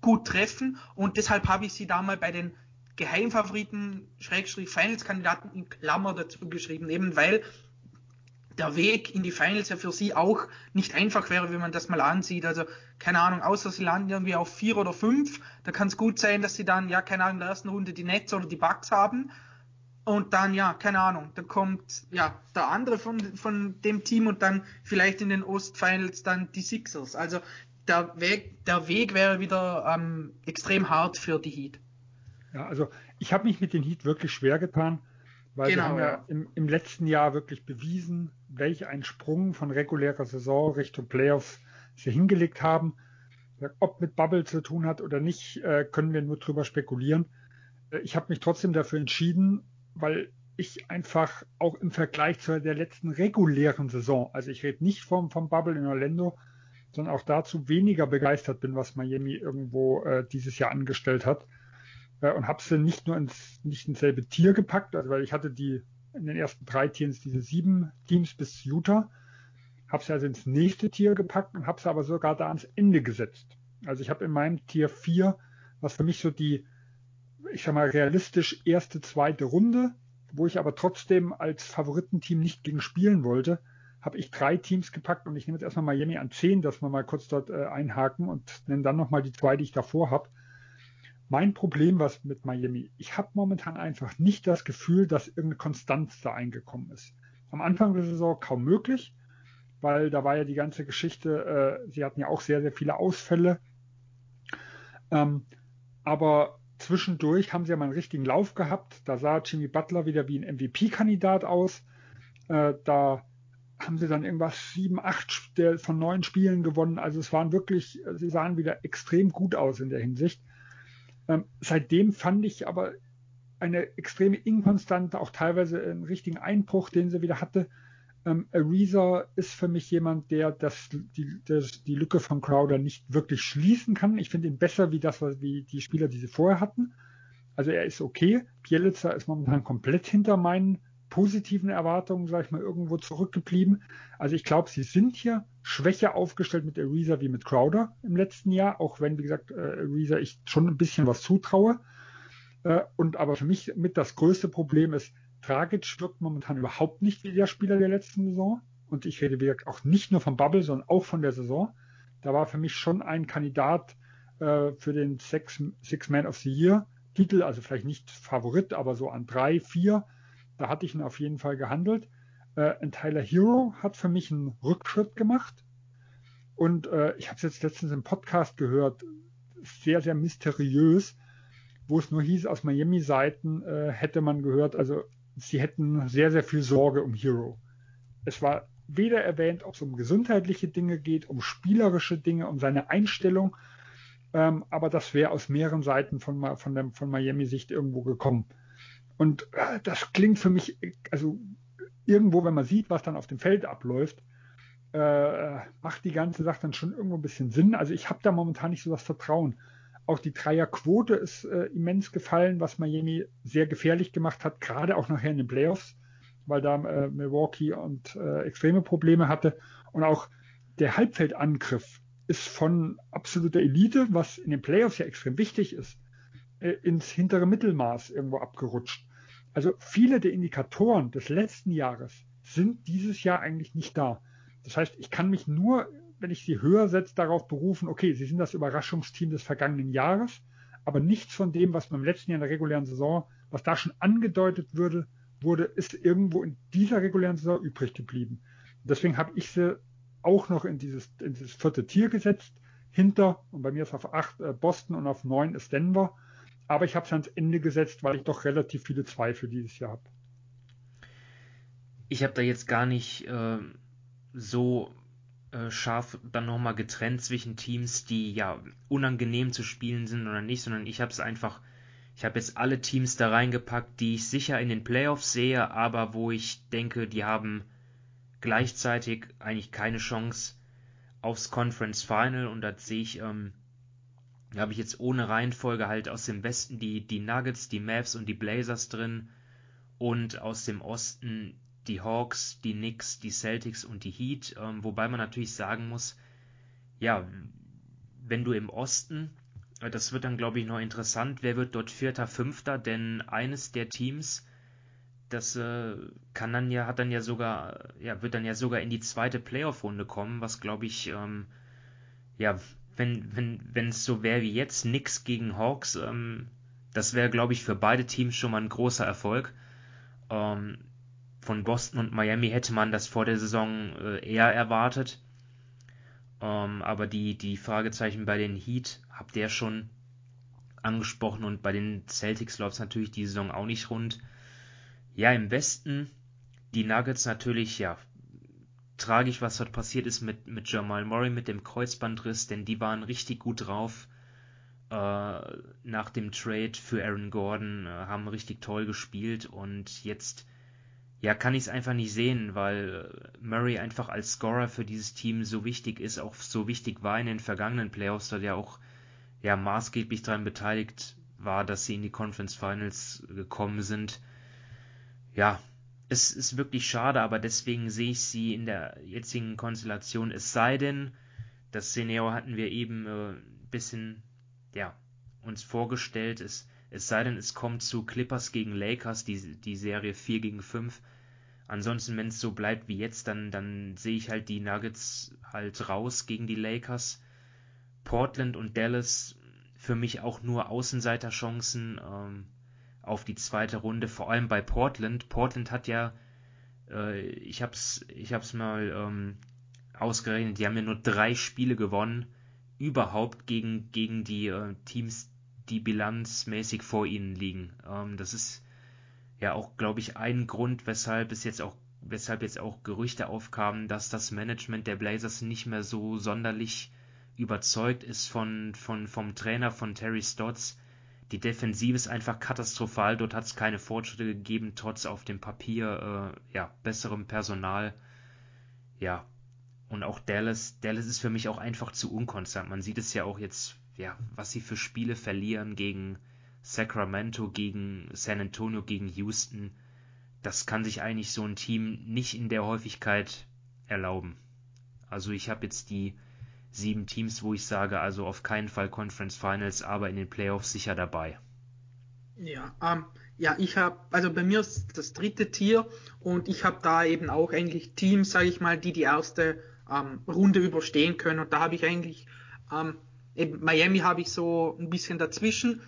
gut treffen und deshalb habe ich sie da mal bei den Geheimfavoriten, Schrägstrich Finals-Kandidaten in Klammer dazu geschrieben, eben weil der Weg in die Finals ja für sie auch nicht einfach wäre, wenn man das mal ansieht. Also, keine Ahnung, außer sie landen irgendwie auf vier oder fünf, da kann es gut sein, dass sie dann, ja, keine Ahnung, in der ersten Runde die Nets oder die Bucks haben und dann, ja, keine Ahnung, dann kommt ja der andere von, von dem Team und dann vielleicht in den Ostfinals dann die Sixers. Also der Weg, der Weg wäre wieder ähm, extrem hart für die Heat. Ja, also ich habe mich mit den Heat wirklich schwer getan, weil genau, wir haben ja, im, im, letzten Jahr wirklich bewiesen, welch ein Sprung von regulärer Saison Richtung Playoffs sie hingelegt haben. Ob mit Bubble zu tun hat oder nicht, äh, können wir nur drüber spekulieren. Äh, ich habe mich trotzdem dafür entschieden, weil ich einfach auch im Vergleich zu der letzten regulären Saison, also ich rede nicht vom, vom Bubble in Orlando, sondern auch dazu weniger begeistert bin, was Miami irgendwo äh, dieses Jahr angestellt hat. Äh, und habe sie nicht nur ins, nicht ins selbe Tier gepackt, also weil ich hatte die in den ersten drei Tiers diese sieben Teams bis Utah, habe sie also ins nächste Tier gepackt und habe sie aber sogar da ans Ende gesetzt. Also ich habe in meinem Tier 4, was für mich so die, ich sag mal, realistisch erste, zweite Runde, wo ich aber trotzdem als Favoritenteam nicht gegen spielen wollte, habe ich drei Teams gepackt und ich nehme jetzt erstmal Miami an 10, dass wir mal kurz dort äh, einhaken und nenne dann nochmal die zwei, die ich davor habe. Mein Problem was mit Miami, ich habe momentan einfach nicht das Gefühl, dass irgendeine Konstanz da eingekommen ist. Am Anfang der Saison kaum möglich, weil da war ja die ganze Geschichte, äh, sie hatten ja auch sehr, sehr viele Ausfälle. Ähm, aber zwischendurch haben sie ja mal einen richtigen Lauf gehabt. Da sah Jimmy Butler wieder wie ein MVP-Kandidat aus. Äh, da haben sie dann irgendwas sieben, acht von neun Spielen gewonnen. Also es waren wirklich, sie sahen wieder extrem gut aus in der Hinsicht. Ähm, seitdem fand ich aber eine extreme Inkonstante, auch teilweise einen richtigen Einbruch, den sie wieder hatte. Ähm, Ariza ist für mich jemand, der das, die, das, die Lücke von Crowder nicht wirklich schließen kann. Ich finde ihn besser wie das, wie die Spieler, die sie vorher hatten. Also er ist okay. Bielitzer ist momentan komplett hinter meinen positiven Erwartungen, sage ich mal, irgendwo zurückgeblieben. Also ich glaube, sie sind hier schwächer aufgestellt mit Ariza wie mit Crowder im letzten Jahr, auch wenn, wie gesagt, äh, Ariza ich schon ein bisschen was zutraue. Äh, und aber für mich mit das größte Problem ist, Dragic wirkt momentan überhaupt nicht wie der Spieler der letzten Saison. Und ich rede wie gesagt auch nicht nur vom Bubble, sondern auch von der Saison. Da war für mich schon ein Kandidat äh, für den Six, Six Man of the Year Titel, also vielleicht nicht Favorit, aber so an drei, vier. Da hatte ich ihn auf jeden Fall gehandelt. Äh, ein Tyler Hero hat für mich einen Rückschritt gemacht. Und äh, ich habe es jetzt letztens im Podcast gehört, sehr, sehr mysteriös, wo es nur hieß, aus Miami-Seiten äh, hätte man gehört, also sie hätten sehr, sehr viel Sorge um Hero. Es war weder erwähnt, ob es um gesundheitliche Dinge geht, um spielerische Dinge, um seine Einstellung, ähm, aber das wäre aus mehreren Seiten von, von, der, von Miami-Sicht irgendwo gekommen. Und äh, das klingt für mich, also irgendwo, wenn man sieht, was dann auf dem Feld abläuft, äh, macht die ganze Sache dann schon irgendwo ein bisschen Sinn. Also ich habe da momentan nicht so das Vertrauen. Auch die Dreierquote ist äh, immens gefallen, was Miami sehr gefährlich gemacht hat, gerade auch nachher in den Playoffs, weil da äh, Milwaukee und äh, extreme Probleme hatte. Und auch der Halbfeldangriff ist von absoluter Elite, was in den Playoffs ja extrem wichtig ist, äh, ins hintere Mittelmaß irgendwo abgerutscht. Also viele der Indikatoren des letzten Jahres sind dieses Jahr eigentlich nicht da. Das heißt, ich kann mich nur wenn ich sie höher setze, darauf berufen, okay, sie sind das Überraschungsteam des vergangenen Jahres, aber nichts von dem, was beim letzten Jahr in der regulären Saison, was da schon angedeutet würde, wurde, ist irgendwo in dieser regulären Saison übrig geblieben. Deswegen habe ich sie auch noch in dieses, in dieses vierte Tier gesetzt, hinter, und bei mir ist auf acht äh, Boston und auf neun ist Denver. Aber ich habe es ans Ende gesetzt, weil ich doch relativ viele Zweifel dieses Jahr habe. Ich habe da jetzt gar nicht äh, so scharf dann nochmal getrennt zwischen Teams, die ja unangenehm zu spielen sind oder nicht, sondern ich habe es einfach, ich habe jetzt alle Teams da reingepackt, die ich sicher in den Playoffs sehe, aber wo ich denke, die haben gleichzeitig eigentlich keine Chance aufs Conference Final. Und da sehe ich, ähm, da habe ich jetzt ohne Reihenfolge halt aus dem Westen die, die Nuggets, die Mavs und die Blazers drin. Und aus dem Osten die Hawks, die Knicks, die Celtics und die Heat, ähm, wobei man natürlich sagen muss, ja, wenn du im Osten, äh, das wird dann glaube ich noch interessant, wer wird dort Vierter, Fünfter, denn eines der Teams, das äh, kann dann ja, hat dann ja sogar, ja, wird dann ja sogar in die zweite Playoff-Runde kommen, was glaube ich, ähm, ja, wenn, wenn, wenn es so wäre wie jetzt, Knicks gegen Hawks, ähm, das wäre, glaube ich, für beide Teams schon mal ein großer Erfolg. Ähm, von Boston und Miami hätte man das vor der Saison äh, eher erwartet. Ähm, aber die, die Fragezeichen bei den Heat habt ihr schon angesprochen und bei den Celtics läuft es natürlich die Saison auch nicht rund. Ja, im Westen die Nuggets natürlich, ja, tragisch, was dort passiert ist mit, mit Jamal Murray, mit dem Kreuzbandriss, denn die waren richtig gut drauf. äh, nach dem Trade für Aaron Gordon, äh, haben richtig toll gespielt und jetzt ja, kann ich es einfach nicht sehen, weil Murray einfach als Scorer für dieses Team so wichtig ist, auch so wichtig war in den vergangenen Playoffs, da der auch ja maßgeblich daran beteiligt war, dass sie in die Conference Finals gekommen sind. Ja, es ist wirklich schade, aber deswegen sehe ich sie in der jetzigen Konstellation. Es sei denn, das Szenario hatten wir eben äh, ein bisschen, ja, uns vorgestellt. Es, es sei denn, es kommt zu Clippers gegen Lakers, die, die Serie 4 gegen 5. Ansonsten, wenn es so bleibt wie jetzt, dann, dann sehe ich halt die Nuggets halt raus gegen die Lakers. Portland und Dallas für mich auch nur Außenseiterchancen ähm, auf die zweite Runde, vor allem bei Portland. Portland hat ja, äh, ich hab's, ich hab's mal ähm, ausgerechnet, die haben ja nur drei Spiele gewonnen, überhaupt gegen, gegen die äh, Teams, die bilanzmäßig vor ihnen liegen. Ähm, das ist ja auch, glaube ich, ein Grund, weshalb es jetzt auch weshalb jetzt auch Gerüchte aufkamen, dass das Management der Blazers nicht mehr so sonderlich überzeugt ist von, von, vom Trainer von Terry Stotts. Die Defensive ist einfach katastrophal. Dort hat es keine Fortschritte gegeben, trotz auf dem Papier äh, ja, besserem Personal. Ja, und auch Dallas. Dallas ist für mich auch einfach zu unkonstant. Man sieht es ja auch jetzt, ja, was sie für Spiele verlieren gegen Sacramento, gegen San Antonio, gegen Houston. Das kann sich eigentlich so ein Team nicht in der Häufigkeit erlauben. Also ich habe jetzt die sieben Teams, wo ich sage, also auf keinen Fall Conference Finals, aber in den Playoffs sicher dabei. Ja, ähm, ja, ich habe, also bei mir ist das dritte Tier und ich habe da eben auch eigentlich Teams, sage ich mal, die die erste ähm, Runde überstehen können und da habe ich eigentlich, ähm, eben Miami habe ich so ein bisschen dazwischen,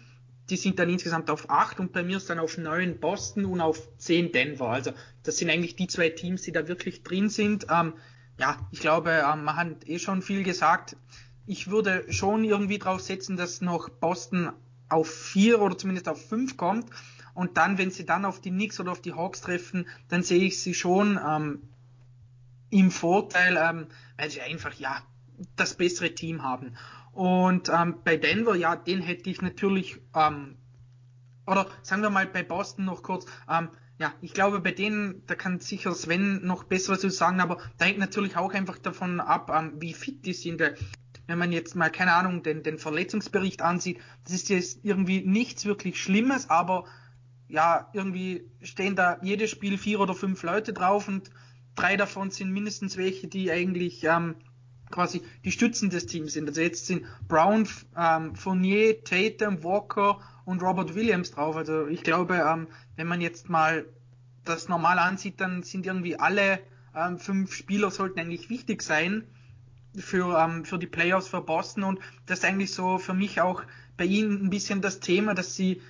die sind dann insgesamt auf acht und bei mir ist dann auf neun Boston und auf zehn Denver. Also das sind eigentlich die zwei Teams, die da wirklich drin sind. Ähm, ja, ich glaube, ähm, man hat eh schon viel gesagt. Ich würde schon irgendwie drauf setzen, dass noch Boston auf vier oder zumindest auf fünf kommt. Und dann, wenn sie dann auf die Knicks oder auf die Hawks treffen, dann sehe ich sie schon ähm, im Vorteil, ähm, weil sie einfach ja das bessere Team haben. Und ähm, bei Denver, ja, den hätte ich natürlich, ähm, oder sagen wir mal bei Boston noch kurz, ähm, ja, ich glaube, bei denen, da kann sicher Sven noch besser was sagen, aber da hängt natürlich auch einfach davon ab, ähm, wie fit die sind. Wenn man jetzt mal, keine Ahnung, den, den Verletzungsbericht ansieht, das ist jetzt irgendwie nichts wirklich Schlimmes, aber ja, irgendwie stehen da jedes Spiel vier oder fünf Leute drauf und drei davon sind mindestens welche, die eigentlich ähm, quasi die Stützen des Teams sind. Also jetzt sind Brown, ähm, Fournier, Tatum, Walker und Robert Williams drauf. Also ich glaube, ähm, wenn man jetzt mal das normal ansieht, dann sind irgendwie alle ähm, fünf Spieler sollten eigentlich wichtig sein für, ähm, für die Playoffs für Boston und das ist eigentlich so für mich auch bei ihnen ein bisschen das Thema, dass sie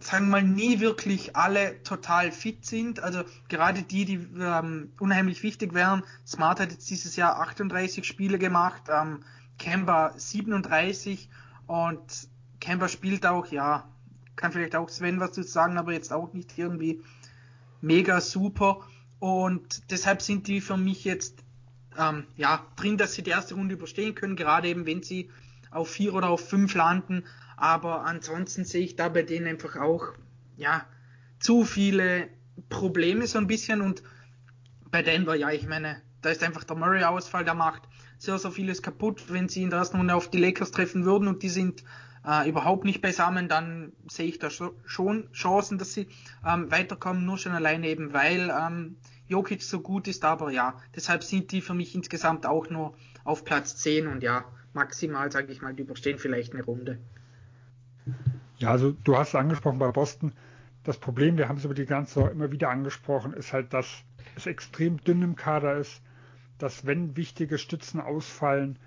sagen wir mal nie wirklich alle total fit sind. Also gerade die, die ähm, unheimlich wichtig wären. Smart hat jetzt dieses Jahr 38 Spiele gemacht, ähm, Kemba 37 und Kemba spielt auch, ja, kann vielleicht auch Sven was zu sagen, aber jetzt auch nicht irgendwie mega super. Und deshalb sind die für mich jetzt ähm, ja drin, dass sie die erste Runde überstehen können, gerade eben wenn sie auf vier oder auf fünf landen. Aber ansonsten sehe ich da bei denen einfach auch ja zu viele Probleme so ein bisschen und bei Denver, ja, ich meine, da ist einfach der Murray-Ausfall, der macht sehr, sehr vieles kaputt. Wenn sie in der ersten Runde auf die Lakers treffen würden und die sind äh, überhaupt nicht beisammen, dann sehe ich da schon Chancen, dass sie ähm, weiterkommen, nur schon alleine eben, weil ähm, Jokic so gut ist, aber ja, deshalb sind die für mich insgesamt auch nur auf Platz 10 und ja, maximal, sage ich mal, die überstehen vielleicht eine Runde. Ja, also du hast es angesprochen bei Boston. Das Problem, wir haben es über die ganze Saison immer wieder angesprochen, ist halt, dass es extrem dünn im Kader ist, dass wenn wichtige Stützen ausfallen,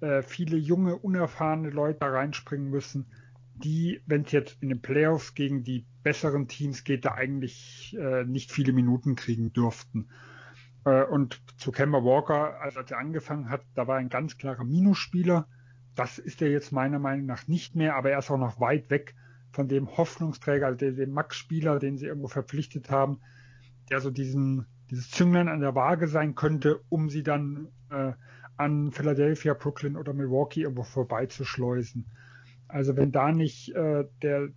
äh, viele junge, unerfahrene Leute da reinspringen müssen, die, wenn es jetzt in den Playoffs gegen die besseren Teams geht, da eigentlich äh, nicht viele Minuten kriegen dürften. Äh, und zu Kemba Walker, als er angefangen hat, da war ein ganz klarer Minusspieler. Das ist er jetzt meiner Meinung nach nicht mehr, aber er ist auch noch weit weg von dem Hoffnungsträger, also dem, Max-Spieler, den sie irgendwo verpflichtet haben, der so diesen, dieses Zünglein an der Waage sein könnte, um sie dann äh, an Philadelphia, Brooklyn oder Milwaukee irgendwo vorbeizuschleusen. Also wenn da nicht äh, der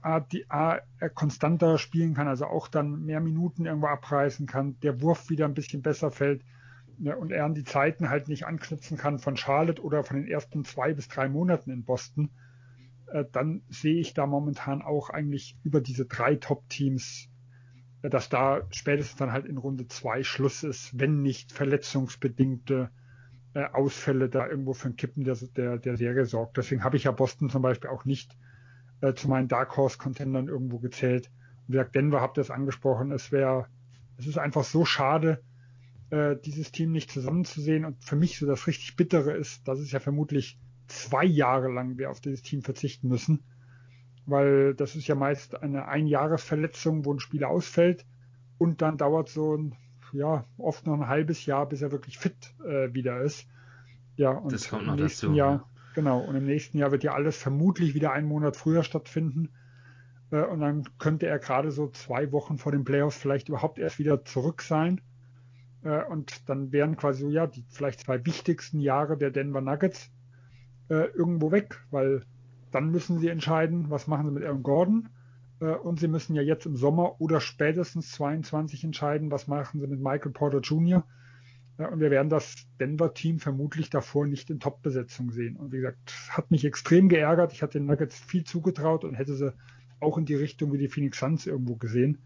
A, die, A er konstanter spielen kann, also auch dann mehr Minuten irgendwo abreißen kann, der Wurf wieder ein bisschen besser fällt ne, und er an die Zeiten halt nicht anknüpfen kann von Charlotte oder von den ersten zwei bis drei Monaten in Boston, äh, dann sehe ich da momentan auch eigentlich über diese drei Top-Teams, äh, dass da spätestens dann halt in Runde zwei Schluss ist, wenn nicht verletzungsbedingte äh, Ausfälle da irgendwo für ein Kippen der, der, der Serie sorgt. Deswegen habe ich ja Boston zum Beispiel auch nicht äh, zu meinen Dark Horse Contendern irgendwo gezählt. Und wie gesagt, Denver habt ihr es angesprochen, es wäre, es ist einfach so schade, äh, dieses Team nicht zusammenzusehen. Und für mich so das richtig Bittere ist, dass es ja vermutlich zwei Jahre lang wir auf dieses Team verzichten müssen. Weil das ist ja meist eine Einjahresverletzung, wo ein Spieler ausfällt und dann dauert so ein, ja, oft noch ein halbes Jahr, bis er wirklich fit äh, wieder ist. Ja, und das kommt im noch nächsten dazu. Jahr, genau, und im nächsten Jahr wird ja alles vermutlich wieder einen Monat früher stattfinden. Äh, und dann könnte er gerade so zwei Wochen vor den Playoffs vielleicht überhaupt erst wieder zurück sein. Äh, und dann wären quasi so, ja, die vielleicht zwei wichtigsten Jahre der Denver Nuggets äh, irgendwo weg, weil dann müssen sie entscheiden, was machen sie mit Aaron Gordon. Äh, und sie müssen ja jetzt im Sommer oder spätestens 22 entscheiden, was machen sie mit Michael Porter Jr. Äh, und wir werden das Denver-Team vermutlich davor nicht in Top-Besetzung sehen. Und wie gesagt, hat mich extrem geärgert. Ich hatte den Nuggets viel zugetraut und hätte sie auch in die Richtung wie die Phoenix Suns irgendwo gesehen.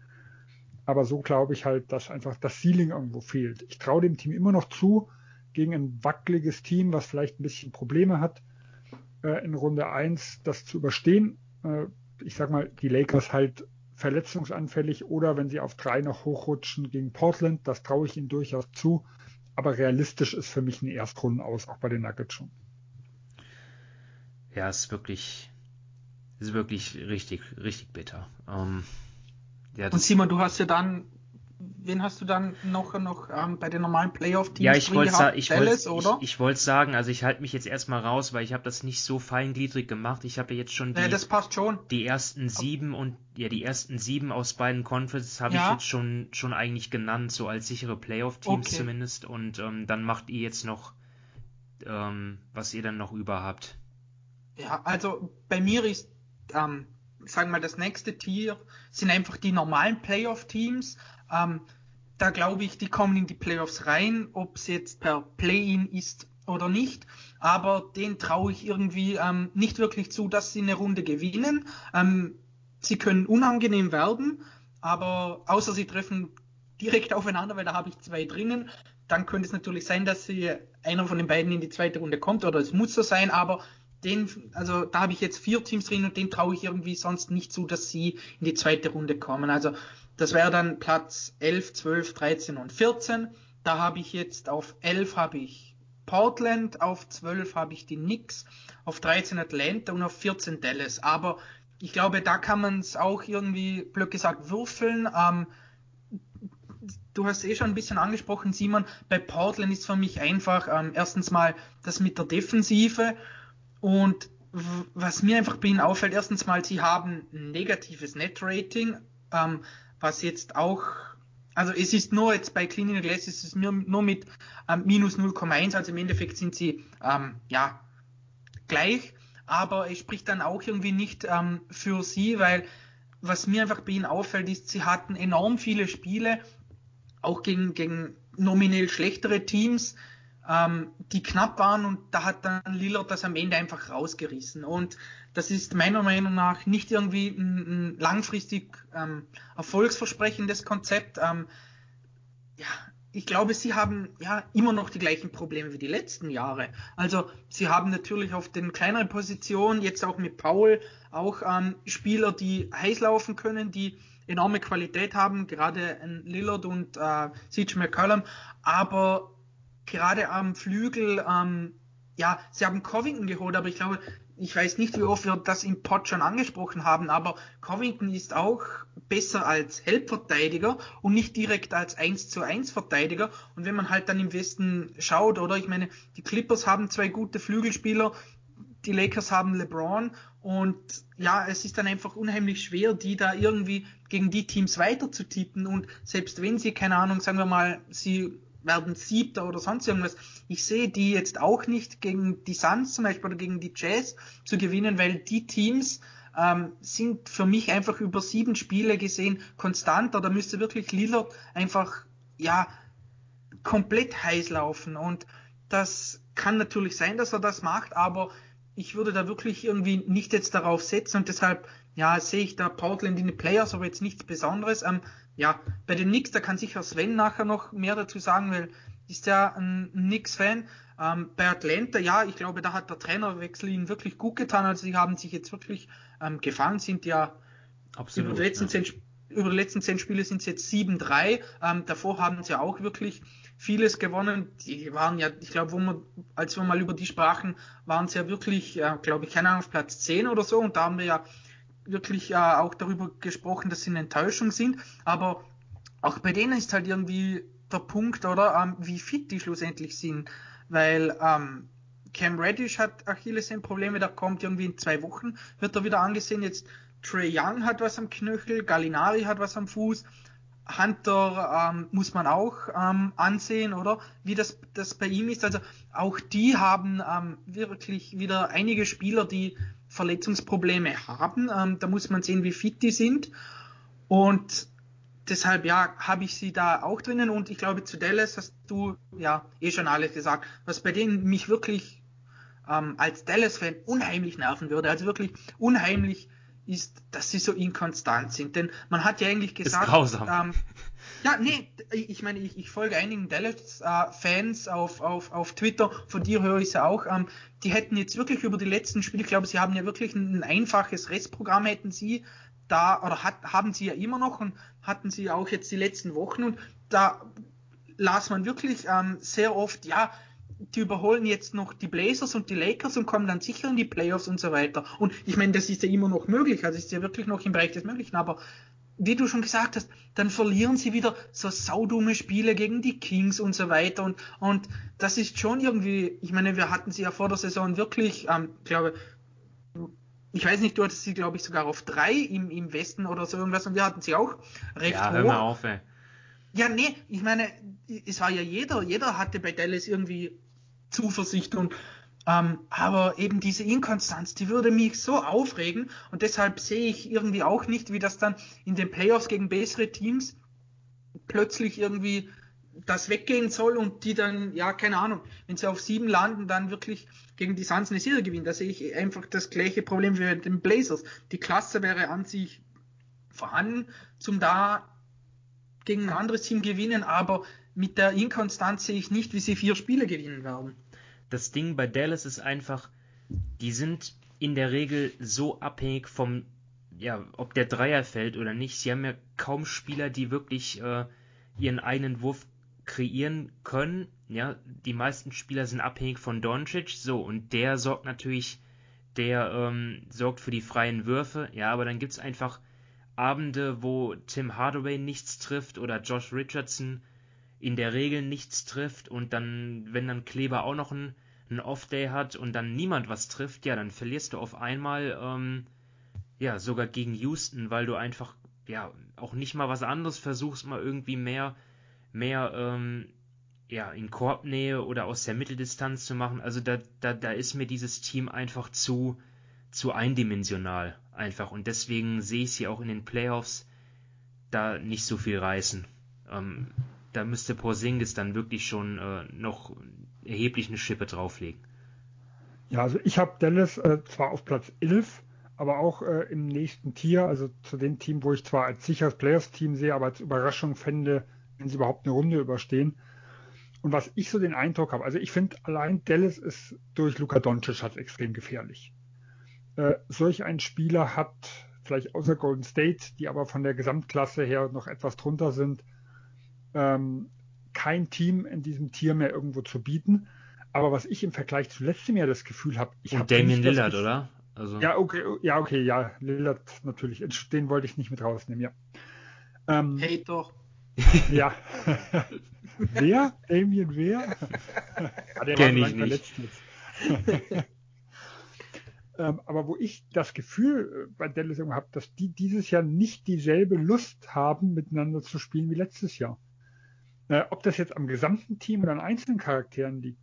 Aber so glaube ich halt, dass einfach das Ceiling irgendwo fehlt. Ich traue dem Team immer noch zu, gegen ein wackeliges Team, was vielleicht ein bisschen Probleme hat, äh, in Runde 1 das zu überstehen. Äh, ich sag mal, die Lakers halt verletzungsanfällig oder wenn sie auf drei noch hochrutschen gegen Portland, das traue ich ihnen durchaus zu. Aber realistisch ist für mich ein Erstrunden aus, auch bei den Nuggets schon. Ja, ist wirklich, ist wirklich richtig, richtig bitter. Ähm, ja, Und Simon, du hast ja dann, wen hast du dann noch, noch ähm, bei den normalen Playoff-Teams ja, ich wollte ich Dallas, wollt, oder? ich, ich wollte sagen, also ich halte mich jetzt erstmal raus, weil ich habe das nicht so feingliedrig gemacht. Ich habe ja jetzt schon die, ja, das passt schon. die ersten sieben und ja die ersten sieben aus beiden Conferences habe Ja. ich jetzt schon schon eigentlich genannt, so als sichere Playoff-Teams Okay. zumindest. Und ähm, dann macht ihr jetzt noch, ähm, was ihr dann noch über habt. Ja, also bei mir ist, ähm, sagen wir mal, das nächste Tier sind einfach die normalen Playoff-Teams. Ähm, da glaube ich, die kommen in die Playoffs rein, ob es jetzt per Play-in ist oder nicht. Aber denen traue ich irgendwie ähm, nicht wirklich zu, dass sie eine Runde gewinnen. Ähm, sie können unangenehm werden, aber außer sie treffen direkt aufeinander, weil da habe ich zwei drinnen. Dann könnte es natürlich sein, dass sie einer von den beiden in die zweite Runde kommt oder es muss so sein, aber den, also da habe ich jetzt vier Teams drin und den traue ich irgendwie sonst nicht zu, dass sie in die zweite Runde kommen. Also das wäre dann Platz 11, 12, 13 und 14. Da habe ich jetzt auf 11 habe ich Portland, auf 12 habe ich die Knicks, auf 13 Atlanta und auf 14 Dallas. Aber ich glaube, da kann man es auch irgendwie, blöd gesagt, würfeln. Ähm, du hast eh schon ein bisschen angesprochen, Simon, bei Portland ist für mich einfach ähm, erstens mal das mit der Defensive und was mir einfach bei ihnen auffällt, erstens mal, sie haben ein negatives Net-Rating, ähm, was jetzt auch, also es ist nur jetzt bei Cleaning Glass ist es nur, nur mit ähm, minus 0,1, also im Endeffekt sind sie ähm, ja gleich, aber es spricht dann auch irgendwie nicht ähm, für sie, weil was mir einfach bei ihnen auffällt, ist, sie hatten enorm viele Spiele, auch gegen, gegen nominell schlechtere Teams, ähm, die knapp waren und da hat dann Lillard das am Ende einfach rausgerissen. Und das ist meiner Meinung nach nicht irgendwie ein, ein langfristig ähm, erfolgsversprechendes Konzept. Ähm, ja, ich glaube, sie haben ja immer noch die gleichen Probleme wie die letzten Jahre. Also sie haben natürlich auf den kleineren Positionen, jetzt auch mit Paul, auch ähm, Spieler, die heiß laufen können, die enorme Qualität haben, gerade Lillard und äh, CJ McCollum, aber gerade am Flügel, ähm, ja, sie haben Covington geholt, aber ich glaube, ich weiß nicht, wie oft wir das im Pod schon angesprochen haben, aber Covington ist auch besser als Helpverteidiger und nicht direkt als 1 zu 1 Verteidiger. Und wenn man halt dann im Westen schaut, oder ich meine, die Clippers haben zwei gute Flügelspieler, die Lakers haben LeBron und ja, es ist dann einfach unheimlich schwer, die da irgendwie gegen die Teams weiter zu tippen und selbst wenn sie, keine Ahnung, sagen wir mal, sie werden Siebter oder sonst irgendwas. Ich sehe die jetzt auch nicht gegen die Suns zum Beispiel oder gegen die Jazz zu gewinnen, weil die Teams ähm, sind für mich einfach über sieben Spiele gesehen konstanter. Da müsste wirklich Lillard einfach, ja, komplett heiß laufen. Und das kann natürlich sein, dass er das macht, aber ich würde da wirklich irgendwie nicht jetzt darauf setzen und deshalb, ja, sehe ich da Portland in den Players, aber jetzt nichts Besonderes. Ähm, ja, bei den Knicks, da kann sicher Sven nachher noch mehr dazu sagen, weil ist ja ein Knicks-Fan. Ähm, bei Atlanta, ja, ich glaube, da hat der Trainerwechsel ihnen wirklich gut getan. Also sie haben sich jetzt wirklich ähm, gefangen, sind ja Absolut, über, die letzten ja. zehn, über die letzten zehn Spiele sind es jetzt 7-3. Ähm, davor haben sie auch wirklich vieles gewonnen. Die waren ja, ich glaube, wo wir, als wir mal über die sprachen, waren sie ja wirklich, äh, glaube ich, keine Ahnung, auf Platz 10 oder so. Und da haben wir ja wirklich äh, auch darüber gesprochen, dass sie eine Enttäuschung sind. Aber auch bei denen ist halt irgendwie der Punkt, oder, ähm, wie fit die schlussendlich sind. Weil ähm, Cam Reddish hat Achillessehnenprobleme, da kommt irgendwie in zwei Wochen, wird er wieder angesehen. Jetzt Trey Young hat was am Knöchel, Gallinari hat was am Fuß. Hunter ähm, muss man auch ähm, ansehen, oder? Wie das, das bei ihm ist. Also auch die haben ähm, wirklich wieder einige Spieler, die Verletzungsprobleme haben. Ähm, da muss man sehen, wie fit die sind. Und deshalb ja, habe ich sie da auch drinnen. Und ich glaube, zu Dallas hast du ja eh schon alles gesagt. Was bei denen mich wirklich ähm, als Dallas-Fan unheimlich nerven würde. Also wirklich unheimlich ist, dass sie so inkonstant sind. Denn man hat ja eigentlich gesagt, ähm, ja, nee, ich meine, ich, ich folge einigen Dallas-Fans äh, auf, auf, auf Twitter, von dir höre ich es ja auch, ähm, die hätten jetzt wirklich über die letzten Spiele, ich glaube, sie haben ja wirklich ein, ein einfaches Restprogramm, hätten sie da, oder hat, haben sie ja immer noch und hatten sie auch jetzt die letzten Wochen. Und da las man wirklich ähm, sehr oft, ja, die überholen jetzt noch die Blazers und die Lakers und kommen dann sicher in die Playoffs und so weiter. Und ich meine, das ist ja immer noch möglich, also ist ja wirklich noch im Bereich des Möglichen, aber wie du schon gesagt hast, dann verlieren sie wieder so saudumme Spiele gegen die Kings und so weiter und, und das ist schon irgendwie, ich meine, wir hatten sie ja vor der Saison wirklich, ähm, glaube, ich weiß nicht, du hattest sie, glaube ich, sogar auf drei im, im Westen oder so irgendwas und wir hatten sie auch recht ja, hoch. Hör mal auf, ey. Ja, nee, ich meine, es war ja jeder, jeder hatte bei Dallas irgendwie Zuversicht und ähm, aber eben diese Inkonstanz, die würde mich so aufregen und deshalb sehe ich irgendwie auch nicht, wie das dann in den Playoffs gegen bessere Teams plötzlich irgendwie das weggehen soll und die dann, ja, keine Ahnung, wenn sie auf sieben landen, dann wirklich gegen die Suns eine Serie gewinnen. Da sehe ich einfach das gleiche Problem wie mit den Blazers. Die Klasse wäre an sich vorhanden, zum da gegen ein anderes Team gewinnen, aber mit der Inkonstanz sehe ich nicht, wie sie vier Spiele gewinnen werden. Das Ding bei Dallas ist einfach, die sind in der Regel so abhängig vom, ja, ob der Dreier fällt oder nicht. Sie haben ja kaum Spieler, die wirklich äh, ihren eigenen Wurf kreieren können. Ja, die meisten Spieler sind abhängig von Doncic. So, und der sorgt natürlich, der ähm, sorgt für die freien Würfe. Ja, aber dann gibt es einfach Abende, wo Tim Hardaway nichts trifft oder Josh Richardson in der Regel nichts trifft und dann, wenn dann Kleber auch noch einen, einen Off-Day hat und dann niemand was trifft, ja, dann verlierst du auf einmal, ähm, ja, sogar gegen Houston, weil du einfach, ja, auch nicht mal was anderes versuchst, mal irgendwie mehr, mehr, ähm, ja, in Korbnähe oder aus der Mitteldistanz zu machen. Also da, da, da ist mir dieses Team einfach zu, zu eindimensional einfach und deswegen sehe ich sie auch in den Playoffs da nicht so viel reißen. Ähm, da müsste Porzingis dann wirklich schon äh, noch erheblich eine Schippe drauflegen. Ja, also ich habe Dallas äh, zwar auf Platz 11, aber auch äh, im nächsten Tier, also zu dem Team, wo ich zwar als sicheres Players-Team sehe, aber als Überraschung fände, wenn sie überhaupt eine Runde überstehen. Und was ich so den Eindruck habe, also ich finde allein Dallas ist durch Luka Doncic halt extrem gefährlich. Äh, solch ein Spieler hat vielleicht außer Golden State, die aber von der Gesamtklasse her noch etwas drunter sind, ähm, kein Team in diesem Tier mehr irgendwo zu bieten. Aber was ich im Vergleich zu letztem Jahr das Gefühl habe, ich habe Damien Lillard, oder? Also. Ja, okay, ja, okay, ja, Lillard natürlich. Den wollte ich nicht mit rausnehmen, ja. Ähm, hey doch. Ja. wer? Damien wer? ah, der Kenn ich nicht. ähm, aber wo ich das Gefühl äh, bei Dallas habe, dass die dieses Jahr nicht dieselbe Lust haben, miteinander zu spielen wie letztes Jahr Äh, ob das jetzt am gesamten Team oder an einzelnen Charakteren liegt.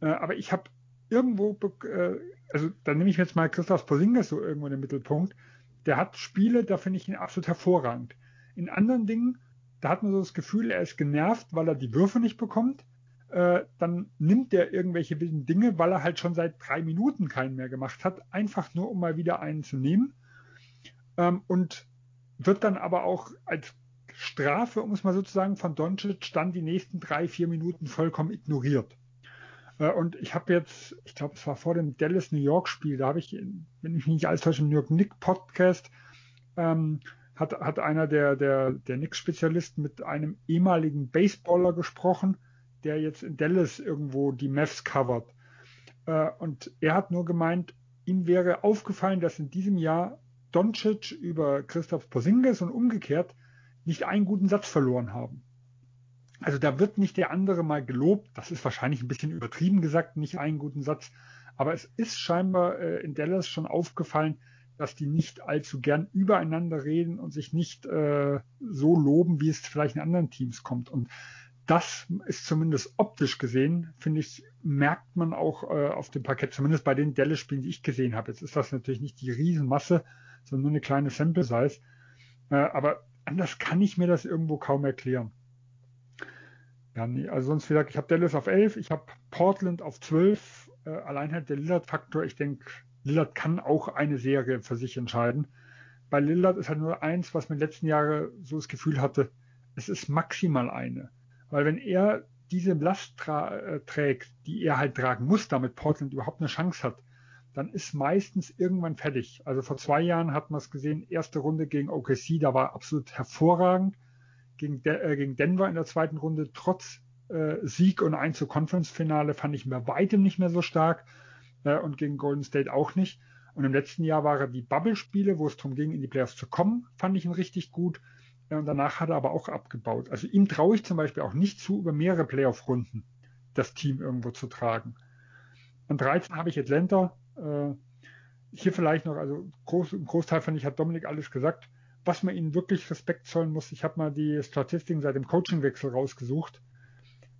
Äh, aber ich habe irgendwo, äh, also da nehme ich jetzt mal Christoph Porzingis so irgendwo in den Mittelpunkt. Der hat Spiele, da finde ich ihn absolut hervorragend. In anderen Dingen, da hat man so das Gefühl, er ist genervt, weil er die Würfe nicht bekommt. Äh, dann nimmt er irgendwelche wilden Dinge, weil er halt schon seit drei Minuten keinen mehr gemacht hat, einfach nur um mal wieder einen zu nehmen. Ähm, und wird dann aber auch als Strafe, um es mal sozusagen, von Doncic dann die nächsten drei, vier Minuten vollkommen ignoriert. Äh, und ich habe jetzt, ich glaube, es war vor dem Dallas New York Spiel, da habe ich, wenn ich mich nicht alles täusche, im New York Nick Podcast, ähm, hat, hat einer der, der, der Knicks-Spezialisten mit einem ehemaligen Baseballer gesprochen, der jetzt in Dallas irgendwo die Mavs covert. Äh, und er hat nur gemeint, ihm wäre aufgefallen, dass in diesem Jahr Doncic über Christoph Porzingis und umgekehrt nicht einen guten Satz verloren haben. Also da wird nicht der andere mal gelobt. Das ist wahrscheinlich ein bisschen übertrieben gesagt, nicht einen guten Satz. Aber es ist scheinbar äh, in Dallas schon aufgefallen, dass die nicht allzu gern übereinander reden und sich nicht äh, so loben, wie es vielleicht in anderen Teams kommt. Und das ist zumindest optisch gesehen, finde ich, merkt man auch äh, auf dem Parkett, zumindest bei den Dallas-Spielen, die ich gesehen habe. Jetzt ist das natürlich nicht die Riesenmasse, sondern nur eine kleine Sample Size. Äh, aber anders kann ich mir das irgendwo kaum erklären. Ja, nee, also sonst wie ich habe Dallas auf 11, ich habe Portland auf 12, äh, allein halt der Lillard-Faktor, ich denke, Lillard kann auch eine Serie für sich entscheiden. Bei Lillard ist halt nur eins, was den letzten Jahren so das Gefühl hatte, es ist maximal eine. Weil wenn er diese Last äh, trägt, die er halt tragen muss, damit Portland überhaupt eine Chance hat, dann ist meistens irgendwann fertig. Also vor zwei Jahren hat man es gesehen, erste Runde gegen OKC, da war absolut hervorragend gegen, De äh, gegen Denver in der zweiten Runde trotz äh, Sieg und ein zu Conference-Finale fand ich bei weitem nicht mehr so stark äh, und gegen Golden State auch nicht. Und im letzten Jahr waren die Bubble-Spiele, wo es darum ging, in die Playoffs zu kommen, fand ich ihn richtig gut. Äh, und danach hat er aber auch abgebaut. Also ihm traue ich zum Beispiel auch nicht zu, über mehrere Playoff-Runden das Team irgendwo zu tragen. An 13 habe ich Atlanta. Äh, hier vielleicht noch, also groß, ein Großteil fand ich, hat Dominik alles gesagt was man ihnen wirklich Respekt zollen muss, ich habe mal die Statistiken seit dem Coachingwechsel rausgesucht.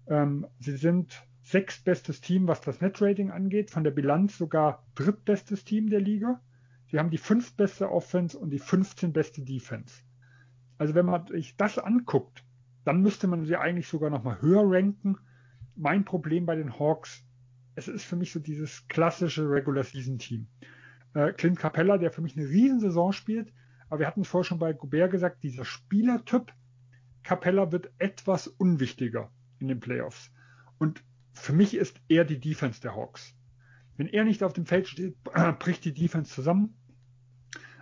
Ähm, sie sind sechstbestes Team, was das Netrating angeht, von der Bilanz sogar drittbestes Team der Liga. Sie haben die fünftbeste Offense und die 15 beste Defense. Also wenn man sich das anguckt, dann müsste man sie eigentlich sogar noch mal höher ranken. Mein Problem bei den Hawks, es ist für mich so dieses klassische Regular Season Team. Äh, Clint Capella, der für mich eine Riesensaison spielt, aber wir hatten es vorher schon bei Gobert gesagt, dieser Spielertyp Capella wird etwas unwichtiger in den Playoffs. Und für mich ist er die Defense der Hawks. Wenn er nicht auf dem Feld steht, bricht die Defense zusammen.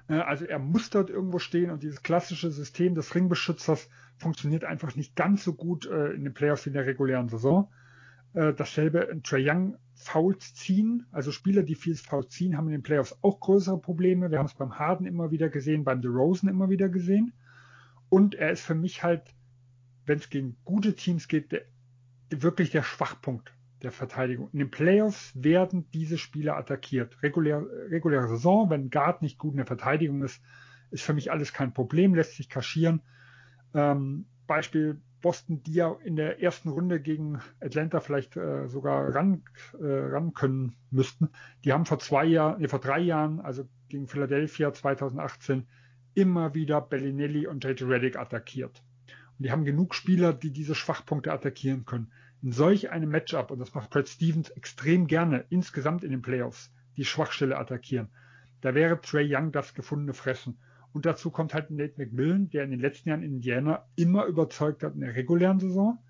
Äh, also er muss dort irgendwo stehen und dieses klassische System des Ringbeschützers funktioniert einfach nicht ganz so gut äh, in den Playoffs wie in der regulären Saison. Äh, dasselbe in Trae Young Fouls ziehen. Also Spieler, die viel Fouls ziehen, haben in den Playoffs auch größere Probleme. Wir haben es beim Harden immer wieder gesehen, beim DeRozan immer wieder gesehen. Und er ist für mich halt, wenn es gegen gute Teams geht, der, wirklich der Schwachpunkt der Verteidigung. In den Playoffs werden diese Spieler attackiert. Regulär, reguläre Saison, wenn Guard nicht gut in der Verteidigung ist, ist für mich alles kein Problem, lässt sich kaschieren. Ähm, Beispiel Boston, die ja in der ersten Runde gegen Atlanta vielleicht äh, sogar ran, äh, ran können müssten, die haben vor zwei Jahren, nee, vor drei Jahren, also gegen Philadelphia 2018, immer wieder Bellinelli und JJ Reddick attackiert. Und die haben genug Spieler, die diese Schwachpunkte attackieren können. In solch einem Matchup, und das macht Brad Stevens extrem gerne, insgesamt in den Playoffs, die Schwachstelle attackieren, da wäre Trey Young das gefundene Fressen. Und dazu kommt halt Nate McMillan, der in den letzten Jahren in Indiana immer überzeugt hat in der regulären Saison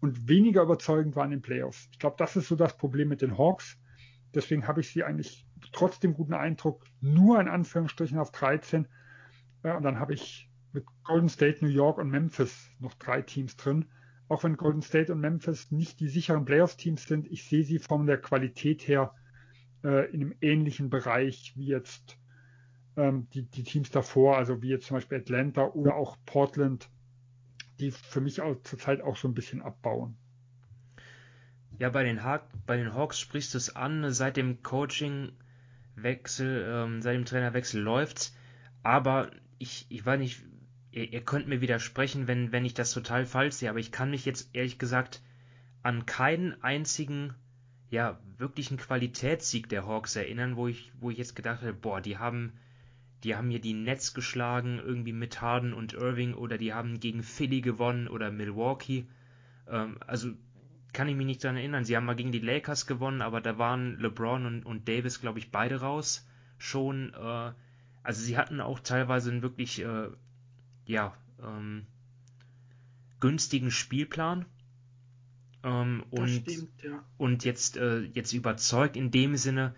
und weniger überzeugend war in den Playoffs. Ich glaube, das ist so das Problem mit den Hawks. Deswegen habe ich sie eigentlich trotz dem guten Eindruck nur in Anführungsstrichen auf 13. und dann habe ich mit Golden State, New York und Memphis noch drei Teams drin. Auch wenn Golden State und Memphis nicht die sicheren Playoffs-Teams sind, ich sehe sie von der Qualität her äh, in einem ähnlichen Bereich wie jetzt ähm, die, die Teams davor, also wie jetzt zum Beispiel Atlanta oder auch Portland, die für mich auch zurzeit auch so ein bisschen abbauen. Ja, bei den, ha bei den Hawks sprichst du es an, seit dem Coachingwechsel, ähm, seit dem Trainerwechsel läuft's, aber ich, ich weiß nicht, ihr, ihr könnt mir widersprechen, wenn, wenn ich das total falsch sehe, aber ich kann mich jetzt ehrlich gesagt an keinen einzigen, ja, wirklichen Qualitätssieg der Hawks erinnern, wo ich, wo ich jetzt gedacht habe, boah, die haben, die haben hier die Nets geschlagen, irgendwie mit Harden und Irving, oder die haben gegen Philly gewonnen oder Milwaukee. Ähm, also kann ich mich nicht daran erinnern. Sie haben mal gegen die Lakers gewonnen, aber da waren LeBron und, und Davis, glaube ich, beide raus schon. Äh, also sie hatten auch teilweise einen wirklich, äh, ja, ähm, günstigen Spielplan. Ähm, und, stimmt, ja. und jetzt, äh, jetzt überzeugt in dem Sinne,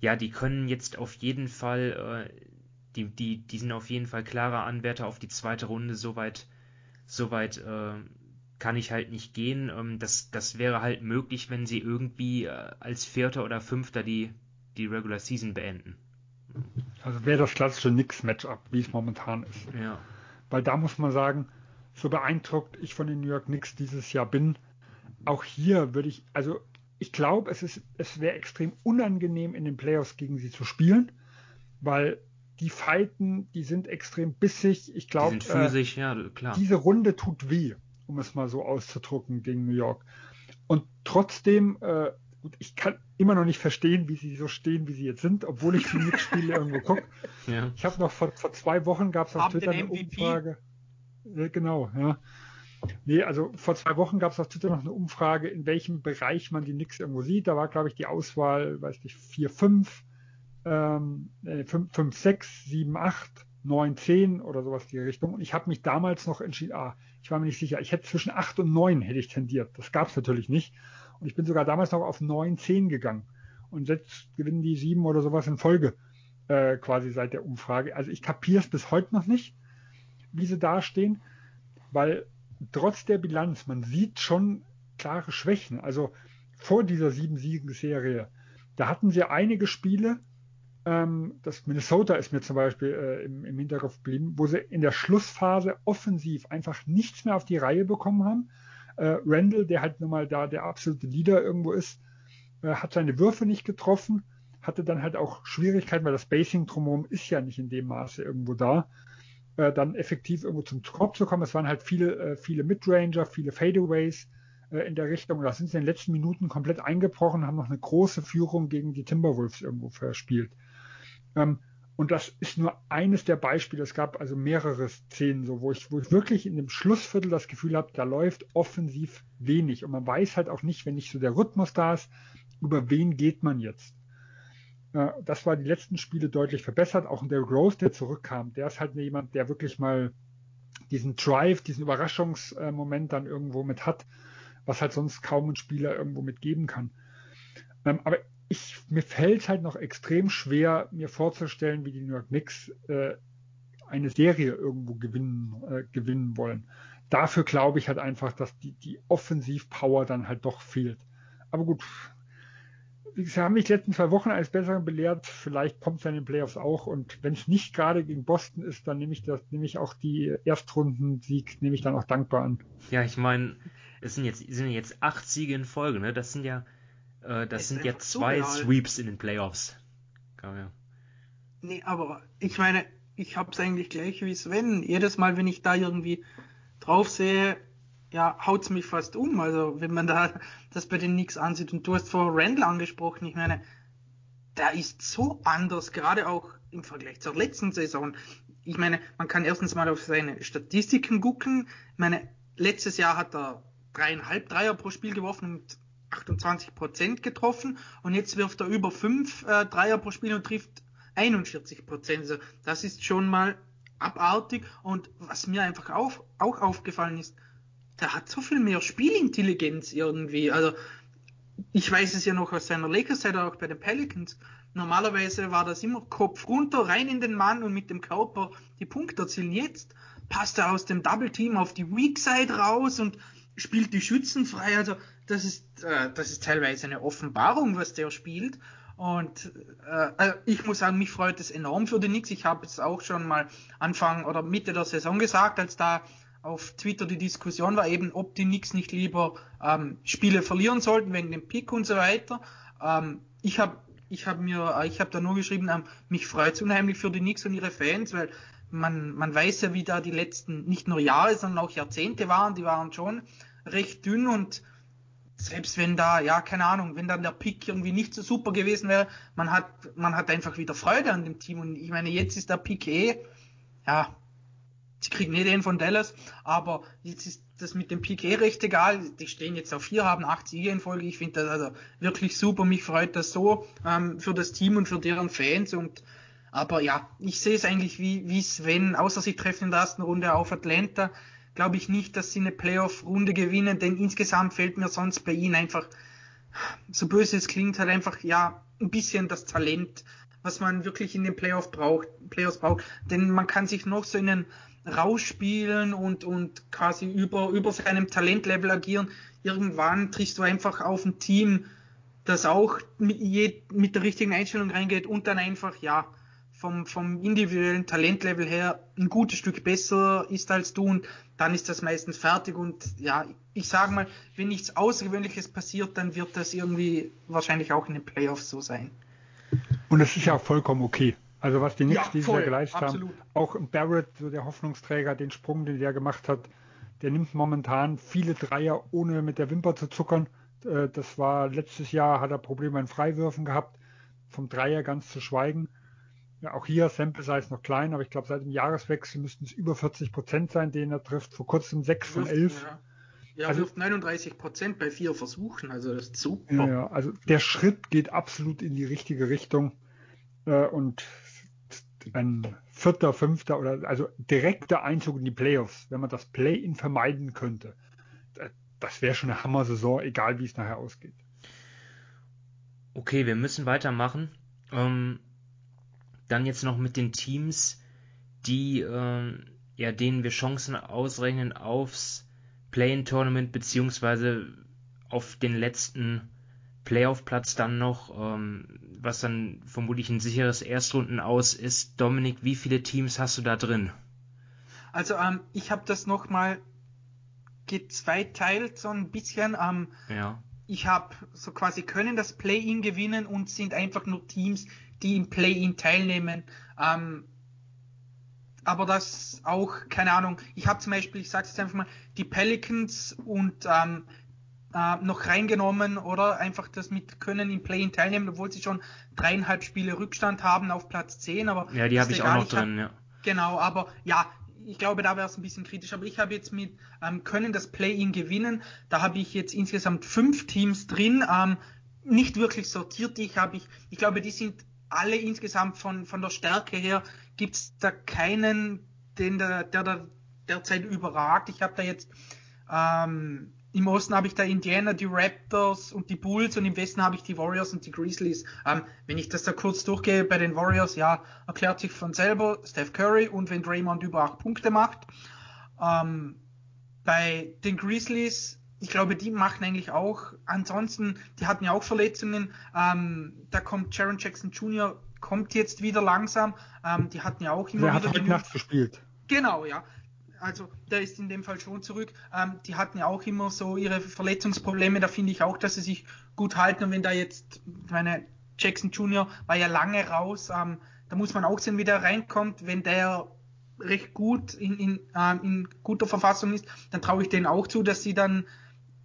ja, die können jetzt auf jeden Fall, äh, die, die, die sind auf jeden Fall klarer Anwärter auf die zweite Runde, soweit, soweit äh, kann ich halt nicht gehen. Ähm, das, das wäre halt möglich, wenn sie irgendwie äh, als Vierter oder Fünfter die, die Regular Season beenden. Also wäre das klassische Knicks-Matchup, wie es momentan ist. Ja. Weil da muss man sagen, so beeindruckt ich von den New York Knicks dieses Jahr bin, auch hier würde ich, also ich glaube, es ist, es wäre extrem unangenehm in den Playoffs gegen sie zu spielen, weil die fighten, die sind extrem bissig. Ich glaube, Die physisch, ja, klar. diese Runde tut weh, um es mal so auszudrücken gegen New York. Und trotzdem, äh, ich kann immer noch nicht verstehen, wie sie so stehen, wie sie jetzt sind, obwohl ich die Knicks-Spiele irgendwo gucke. Ja. Ich habe noch vor, vor zwei Wochen gab es auf Haben Twitter eine? Umfrage. Ja, genau, ja. Nee, also vor zwei Wochen gab es auf Twitter noch eine Umfrage, in welchem Bereich man die Knicks irgendwo sieht. Da war, glaube ich, die Auswahl, weiß nicht, 4, 5, ähm, 5, 5, 6, 7, 8, 9, 10 oder sowas die Richtung. Und ich habe mich damals noch entschieden, ah, ich war mir nicht sicher, ich hätte zwischen 8 und 9 hätte ich tendiert. Das gab es natürlich nicht. Und ich bin sogar damals noch auf 9, 10 gegangen. Und jetzt gewinnen die 7 oder sowas in Folge, äh, quasi seit der Umfrage. Also ich kapiere es bis heute noch nicht, wie sie dastehen, weil trotz der Bilanz, man sieht schon klare Schwächen. Also vor dieser sieben Siegenserie, da hatten sie einige Spiele, ähm, das Minnesota ist mir zum Beispiel äh, im, im Hinterkopf geblieben, wo sie in der Schlussphase offensiv einfach nichts mehr auf die Reihe bekommen haben. Äh, Randall, der halt nun mal da der absolute Leader irgendwo ist, äh, hat seine Würfe nicht getroffen, hatte dann halt auch Schwierigkeiten, weil das Spacing drumherum ist ja nicht in dem Maße irgendwo da äh, dann effektiv irgendwo zum Korb zu kommen. Es waren halt viele, äh, viele Midranger, viele Fadeaways äh, in der Richtung. Da sind sie in den letzten Minuten komplett eingebrochen, haben noch eine große Führung gegen die Timberwolves irgendwo verspielt. Ähm, und das ist nur eines der Beispiele. Es gab also mehrere Szenen, so, wo ich, wo ich wirklich in dem Schlussviertel das Gefühl habe, da läuft offensiv wenig. Und man weiß halt auch nicht, wenn nicht so der Rhythmus da ist, über wen geht man jetzt. Äh, das war die letzten Spiele deutlich verbessert. Auch ein Derrick Rose, der zurückkam, der ist halt jemand, der wirklich mal diesen Drive, diesen Überraschungsmoment dann irgendwo mit hat, was halt sonst kaum ein Spieler irgendwo mitgeben kann. Ähm, aber ich, mir fällt halt noch extrem schwer, mir vorzustellen, wie die New York Knicks äh, eine Serie irgendwo gewinnen, äh, gewinnen wollen. Dafür glaube ich halt einfach, dass die, die Offensivpower dann halt doch fehlt. Aber gut, sie haben mich letzten zwei Wochen als Besseren belehrt. Vielleicht kommt es in den Playoffs auch. Und wenn es nicht gerade gegen Boston ist, dann nehme ich das, nehme ich auch die Erstrundensieg, nehme ich dann auch dankbar an. Ja, ich meine, es sind jetzt, sind jetzt acht Siege in Folge, ne? Das sind ja, äh, das Das sind einfach zwei surreal. Sweeps in den Playoffs. Ja, ja. Nee, aber ich meine, ich hab's eigentlich gleich wie Sven. Jedes Mal, wenn ich da irgendwie drauf sehe, ja, haut's mich fast um. Also, wenn man da das bei den Knicks ansieht. Und du hast vor Randall angesprochen. Ich meine, der ist so anders, gerade auch im Vergleich zur letzten Saison. Ich meine, man kann erstens mal auf seine Statistiken gucken. Ich meine, letztes Jahr hat er dreieinhalb Dreier pro Spiel geworfen und 28 Prozent getroffen und jetzt wirft er über fünf äh, Dreier pro Spiel und trifft 41 Prozent. Also das ist schon mal abartig und was mir einfach auf, auch aufgefallen ist, der hat so viel mehr Spielintelligenz irgendwie. Also ich weiß es ja noch aus seiner Lakers-Zeit auch bei den Pelicans. Normalerweise war das immer Kopf runter, rein in den Mann und mit dem Körper die Punkte erzielen. Jetzt passt er aus dem Double Team auf die Weak Side raus und spielt die Schützen frei. Also das ist, äh, das ist teilweise eine Offenbarung, was der spielt. Und äh, also ich muss sagen, mich freut es enorm für die Knicks. Ich habe es auch schon mal Anfang oder Mitte der Saison gesagt, als da auf Twitter die Diskussion war, eben ob die Knicks nicht lieber ähm, Spiele verlieren sollten wegen dem Pick und so weiter. Ähm, ich habe ich habe mir, äh, ich habe da nur geschrieben, ähm, mich freut es unheimlich für die Knicks und ihre Fans, weil man, man weiß ja, wie da die letzten nicht nur Jahre, sondern auch Jahrzehnte waren. Die waren schon recht dünn und selbst wenn da, ja, keine Ahnung, wenn dann der Pick irgendwie nicht so super gewesen wäre, man hat, man hat einfach wieder Freude an dem Team. Und ich meine, jetzt ist der Pick eh, ja, sie kriegen eh den von Dallas, aber jetzt ist das mit dem Pick eh recht egal. Die stehen jetzt auf vier, haben acht Siege in Folge. Ich finde das also wirklich super. Mich freut das so ähm, für das Team und für deren Fans und aber ja, ich sehe es eigentlich wie, wie Sven, außer sie treffen in der ersten Runde auf Atlanta, glaube ich nicht, dass sie eine Playoff-Runde gewinnen, denn insgesamt fehlt mir sonst bei ihnen einfach, so böse es klingt, halt einfach, ja, ein bisschen das Talent, was man wirklich in den Playoff braucht, Playoffs braucht. Denn man kann sich noch so in den rausspielen und, und quasi über, über seinem Talentlevel agieren. Irgendwann triffst du einfach auf ein Team, das auch mit, je, mit der richtigen Einstellung reingeht und dann einfach, ja, vom, vom individuellen Talentlevel her ein gutes Stück besser ist als du und dann ist das meistens fertig und ja, ich sage mal, wenn nichts Außergewöhnliches passiert, dann wird das irgendwie wahrscheinlich auch in den Playoffs so sein. Und es ist ja auch vollkommen okay. Also was die Knicks ja, dieses Jahr geleistet absolut. haben, auch Barrett, so der Hoffnungsträger, den Sprung, den der gemacht hat, der nimmt momentan viele Dreier, ohne mit der Wimper zu zuckern. Äh, das war letztes Jahr, hat er Probleme in Freiwürfen gehabt, vom Dreier ganz zu schweigen. Ja, auch hier Sample Size noch klein, aber ich glaube, seit dem Jahreswechsel müssten es über 40 Prozent sein, den er trifft. Vor kurzem 6 von 11. Ja. Ja, also, wirft 39 Prozent bei vier Versuchen, also das ist super. Ja, ja, also der Schritt geht absolut in die richtige Richtung äh, und ein vierter, fünfter oder also direkter Einzug in die Playoffs, wenn man das Play-in vermeiden könnte, das wäre schon eine Hammer-Saison, egal wie es nachher ausgeht. Okay, wir müssen weitermachen. Ähm, dann jetzt noch mit den Teams, die, äh, ja, denen wir Chancen ausrechnen aufs Play-in-Tournament beziehungsweise auf den letzten Playoff-Platz dann noch, ähm, was dann vermutlich ein sicheres Erstrunden aus ist. Dominik, wie viele Teams hast du da drin? Also ähm, ich habe das nochmal gezweiteilt so ein bisschen. Ähm, ja. Ich habe so quasi können das Play-in gewinnen und sind einfach nur Teams, die im Play-in teilnehmen. Ähm, aber das auch, keine Ahnung, ich habe zum Beispiel, ich sage es einfach mal, die Pelicans und ähm, äh, noch reingenommen oder einfach das mit können im Play-in teilnehmen, obwohl sie schon dreieinhalb Spiele Rückstand haben auf Platz 10. Aber ja, die habe ich auch noch drin, hab, ja. Genau, aber ja, ich glaube, da wäre es ein bisschen kritisch. Aber ich habe jetzt mit ähm, können das Play-in gewinnen. Da habe ich jetzt insgesamt fünf Teams drin. Ähm, nicht wirklich sortiert. Ich habe ich, ich glaube, die sind alle insgesamt von, von der Stärke her gibt es da keinen, den der, der, der derzeit überragt. Ich habe da jetzt ähm, im Osten habe ich da Indiana, die Raptors und die Bulls und im Westen habe ich die Warriors und die Grizzlies. Ähm, wenn ich das da kurz durchgehe, bei den Warriors, ja, erklärt sich von selber Steph Curry und wenn Draymond über acht Punkte macht. Ähm, bei den Grizzlies ich glaube, die machen eigentlich auch. Ansonsten, die hatten ja auch Verletzungen. Ähm, da kommt Jaron Jackson Jr. kommt jetzt wieder langsam. Ähm, die hatten ja auch immer der wieder. hat heute Nacht gespielt. Genau, ja. Also der ist in dem Fall schon zurück. Ähm, die hatten ja auch immer so ihre Verletzungsprobleme. Da finde ich auch, dass sie sich gut halten. Und wenn da jetzt, meine Jackson Jr. war ja lange raus. Ähm, da muss man auch sehen, wie der reinkommt. Wenn der recht gut in, in, äh, in guter Verfassung ist, dann traue ich denen auch zu, dass sie dann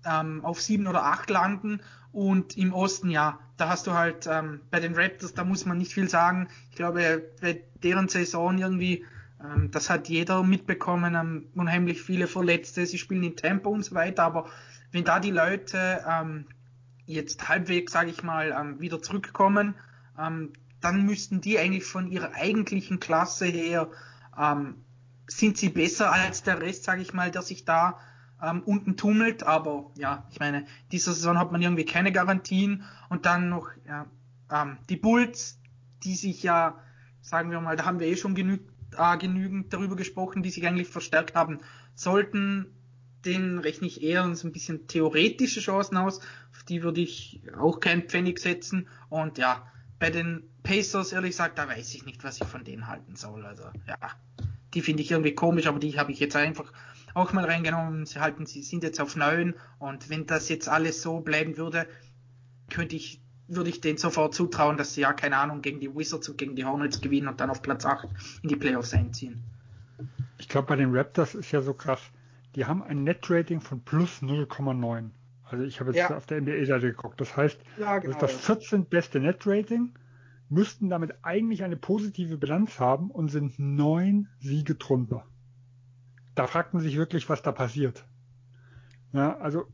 ähm, auf sieben oder acht landen. Und im Osten, ja, da hast du halt ähm, bei den Raptors, da muss man nicht viel sagen. Ich glaube, bei deren Saison irgendwie, ähm, das hat jeder mitbekommen, ähm, unheimlich viele Verletzte, sie spielen in Tempo und so weiter, aber wenn da die Leute ähm, jetzt halbwegs, sage ich mal, ähm, wieder zurückkommen, ähm, dann müssten die eigentlich von ihrer eigentlichen Klasse her, ähm, sind sie besser als der Rest, sage ich mal, der sich da ähm, unten tummelt, aber ja, ich meine, diese Saison hat man irgendwie keine Garantien und dann noch ja, ähm, die Bulls, die sich ja, sagen wir mal, da haben wir eh schon genü äh, genügend darüber gesprochen, die sich eigentlich verstärkt haben sollten. Den rechne ich eher so ein bisschen theoretische Chancen aus, auf die würde ich auch keinen Pfennig setzen und ja, bei den Pacers, ehrlich gesagt, da weiß ich nicht, was ich von denen halten soll. Also, ja, die finde ich irgendwie komisch, aber die habe ich jetzt einfach auch mal reingenommen. Sie halten, sie sind jetzt auf neun und wenn das jetzt alles so bleiben würde, könnte ich würde ich denen sofort zutrauen, dass sie ja, keine Ahnung, gegen die Wizards und gegen die Hornets gewinnen und dann auf Platz 8 in die Playoffs einziehen. Ich glaube, bei den Raptors ist ja so krass. Die haben ein Net-Rating von plus 0,9. Also ich habe jetzt ja. auf der NBA-Seite geguckt. Das heißt, ja, genau. das ist das 14. beste Net-Rating, müssten damit eigentlich eine positive Bilanz haben und sind neun Siege drunter. Da fragt man sich wirklich, was da passiert. Ja, also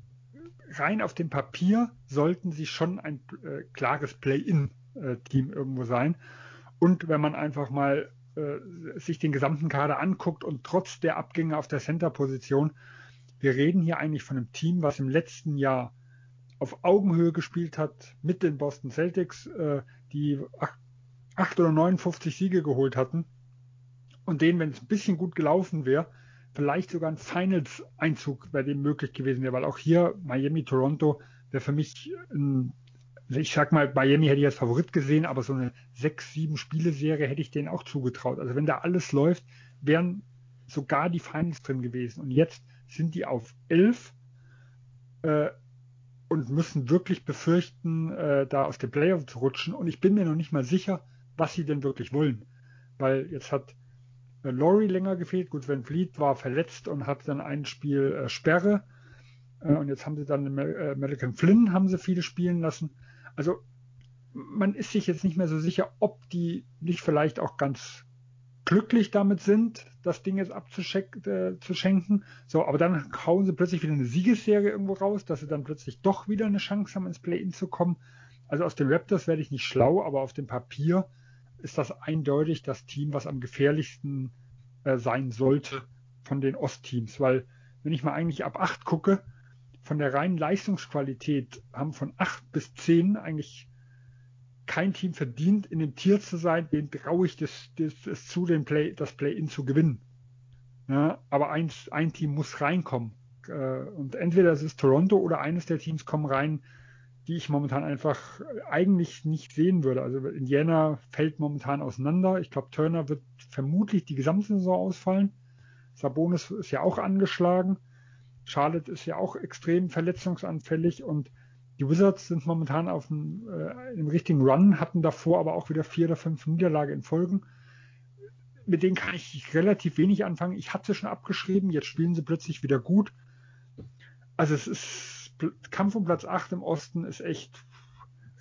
rein auf dem Papier sollten sie schon ein äh, klares Play-in-Team irgendwo sein. Und wenn man einfach mal äh, sich den gesamten Kader anguckt und trotz der Abgänge auf der Center-Position, wir reden hier eigentlich von einem Team, was im letzten Jahr auf Augenhöhe gespielt hat mit den Boston Celtics, äh, die acht, acht oder 59 Siege geholt hatten und denen, wenn es ein bisschen gut gelaufen wäre, vielleicht sogar ein Finals-Einzug bei dem möglich gewesen wäre, weil auch hier Miami, Toronto wäre für mich ein, ich sag mal, Miami hätte ich als Favorit gesehen, aber so eine sechs, sieben Spiele-Serie hätte ich denen auch zugetraut. Also wenn da alles läuft, wären sogar die Finals drin gewesen. Und jetzt sind die auf elf äh, und müssen wirklich befürchten, äh, da aus dem Playoff zu rutschen. Und ich bin mir noch nicht mal sicher, was sie denn wirklich wollen. Weil jetzt hat Laurie länger gefehlt. Gut, Van Fleet war verletzt und hat dann ein Spiel äh, Sperre. Äh, und jetzt haben sie dann äh, American Flynn haben sie viele spielen lassen. Also man ist sich jetzt nicht mehr so sicher, ob die nicht vielleicht auch ganz glücklich damit sind, das Ding jetzt abzuschenken. Äh, so, aber dann hauen sie plötzlich wieder eine Siegesserie irgendwo raus, dass sie dann plötzlich doch wieder eine Chance haben, ins Play-In zu kommen. Also aus den Raptors werde ich nicht schlau, aber auf dem Papier ist das eindeutig das Team, was am gefährlichsten äh, sein sollte von den Ostteams, weil wenn ich mal eigentlich ab 8 gucke, von der reinen Leistungsqualität haben von 8 bis 10 eigentlich kein Team verdient, in dem Tier zu sein, den traue ich das, das, das zu, den Play, das Play-In zu gewinnen. Ja, aber eins, ein Team muss reinkommen. Äh, und entweder es ist Toronto oder eines der Teams kommen rein, die ich momentan einfach eigentlich nicht sehen würde. Also Indiana fällt momentan auseinander. Ich glaube, Turner wird vermutlich die gesamte Saison ausfallen. Sabonis ist ja auch angeschlagen. Charlotte ist ja auch extrem verletzungsanfällig und die Wizards sind momentan auf einem, äh, einem richtigen Run, hatten davor aber auch wieder vier oder fünf Niederlage in Folgen. Mit denen kann ich relativ wenig anfangen. Ich hatte schon abgeschrieben, jetzt spielen sie plötzlich wieder gut. Also es ist Kampf um Platz 8 im Osten ist echt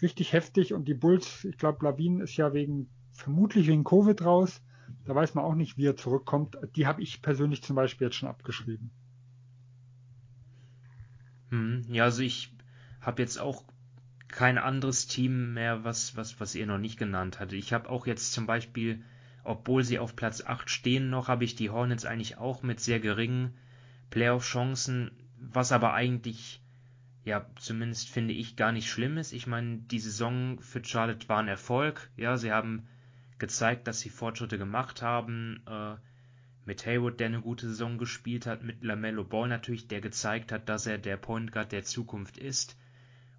richtig heftig und die Bulls, ich glaube, Lavin ist ja wegen, vermutlich wegen Covid raus. Da weiß man auch nicht, wie er zurückkommt. Die habe ich persönlich zum Beispiel jetzt schon abgeschrieben. Hm, ja, also ich habe jetzt auch kein anderes Team mehr, was, was, was ihr noch nicht genannt hattet. Ich habe auch jetzt zum Beispiel, obwohl sie auf Platz 8 stehen noch, habe ich die Hornets eigentlich auch mit sehr geringen Playoff-Chancen, was aber eigentlich ja, zumindest finde ich gar nicht schlimm ist. Ich meine, die Saison für Charlotte war ein Erfolg. Ja, sie haben gezeigt, dass sie Fortschritte gemacht haben. Äh, mit Haywood, der eine gute Saison gespielt hat, mit LaMelo Ball natürlich, der gezeigt hat, dass er der Point Guard der Zukunft ist.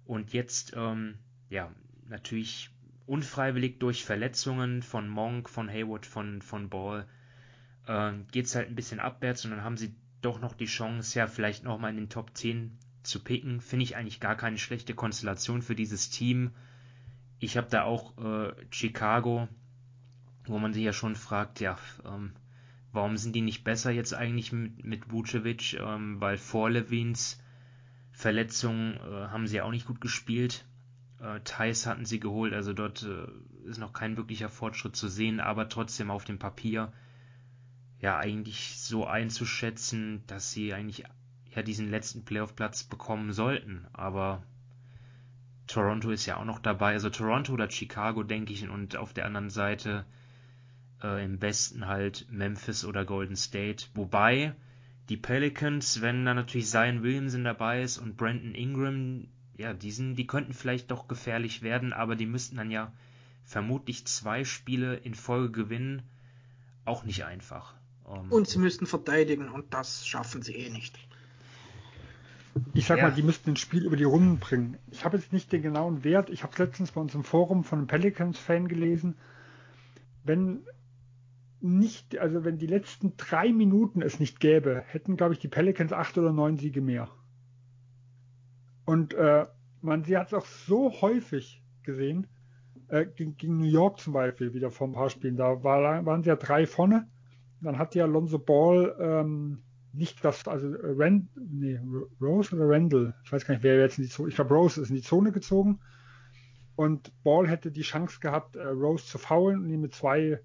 Und jetzt, ähm, ja, natürlich unfreiwillig durch Verletzungen von Monk, von Haywood, von, von Ball, äh, geht es halt ein bisschen abwärts und dann haben sie doch noch die Chance, ja, vielleicht nochmal in den Top 10 zu picken, finde ich eigentlich gar keine schlechte Konstellation für dieses Team. Ich habe da auch äh, Chicago, wo man sich ja schon fragt, ja, ähm, warum sind die nicht besser jetzt eigentlich mit, mit Vucevic, ähm, weil vor Levins Verletzung äh, haben sie auch nicht gut gespielt. Äh, Thais hatten sie geholt, also dort äh, ist noch kein wirklicher Fortschritt zu sehen, aber trotzdem auf dem Papier ja eigentlich so einzuschätzen, dass sie eigentlich ja diesen letzten Playoff-Platz bekommen sollten. Aber Toronto ist ja auch noch dabei. Also Toronto oder Chicago, denke ich, und auf der anderen Seite äh, im Westen halt Memphis oder Golden State. Wobei die Pelicans, wenn da natürlich Zion Williamson dabei ist und Brandon Ingram, ja, die, sind, die könnten vielleicht doch gefährlich werden, aber die müssten dann ja vermutlich zwei Spiele in Folge gewinnen. Auch nicht einfach. Ähm, und sie müssten verteidigen und das schaffen sie eh nicht. Ich sag ja. mal, die müssten ein Spiel über die Runden bringen. Ich habe jetzt nicht den genauen Wert. Ich habe letztens bei uns im Forum von einem Pelicans-Fan gelesen. Wenn nicht, also wenn die letzten drei Minuten es nicht gäbe, hätten, glaube ich, die Pelicans acht oder neun Siege mehr. Und äh, man, sie hat es auch so häufig gesehen. Äh, gegen, gegen, New York zum Beispiel, wieder vor ein paar Spielen. Da war, waren sie ja drei vorne. Dann hat ja Alonso Ball ähm, nicht das, also äh, Rand, nee, Rose oder Randall, ich weiß gar nicht, wer jetzt in die Zone, ich glaube Rose ist in die Zone gezogen und Ball hätte die Chance gehabt, äh, Rose zu faulen und ihn mit zwei,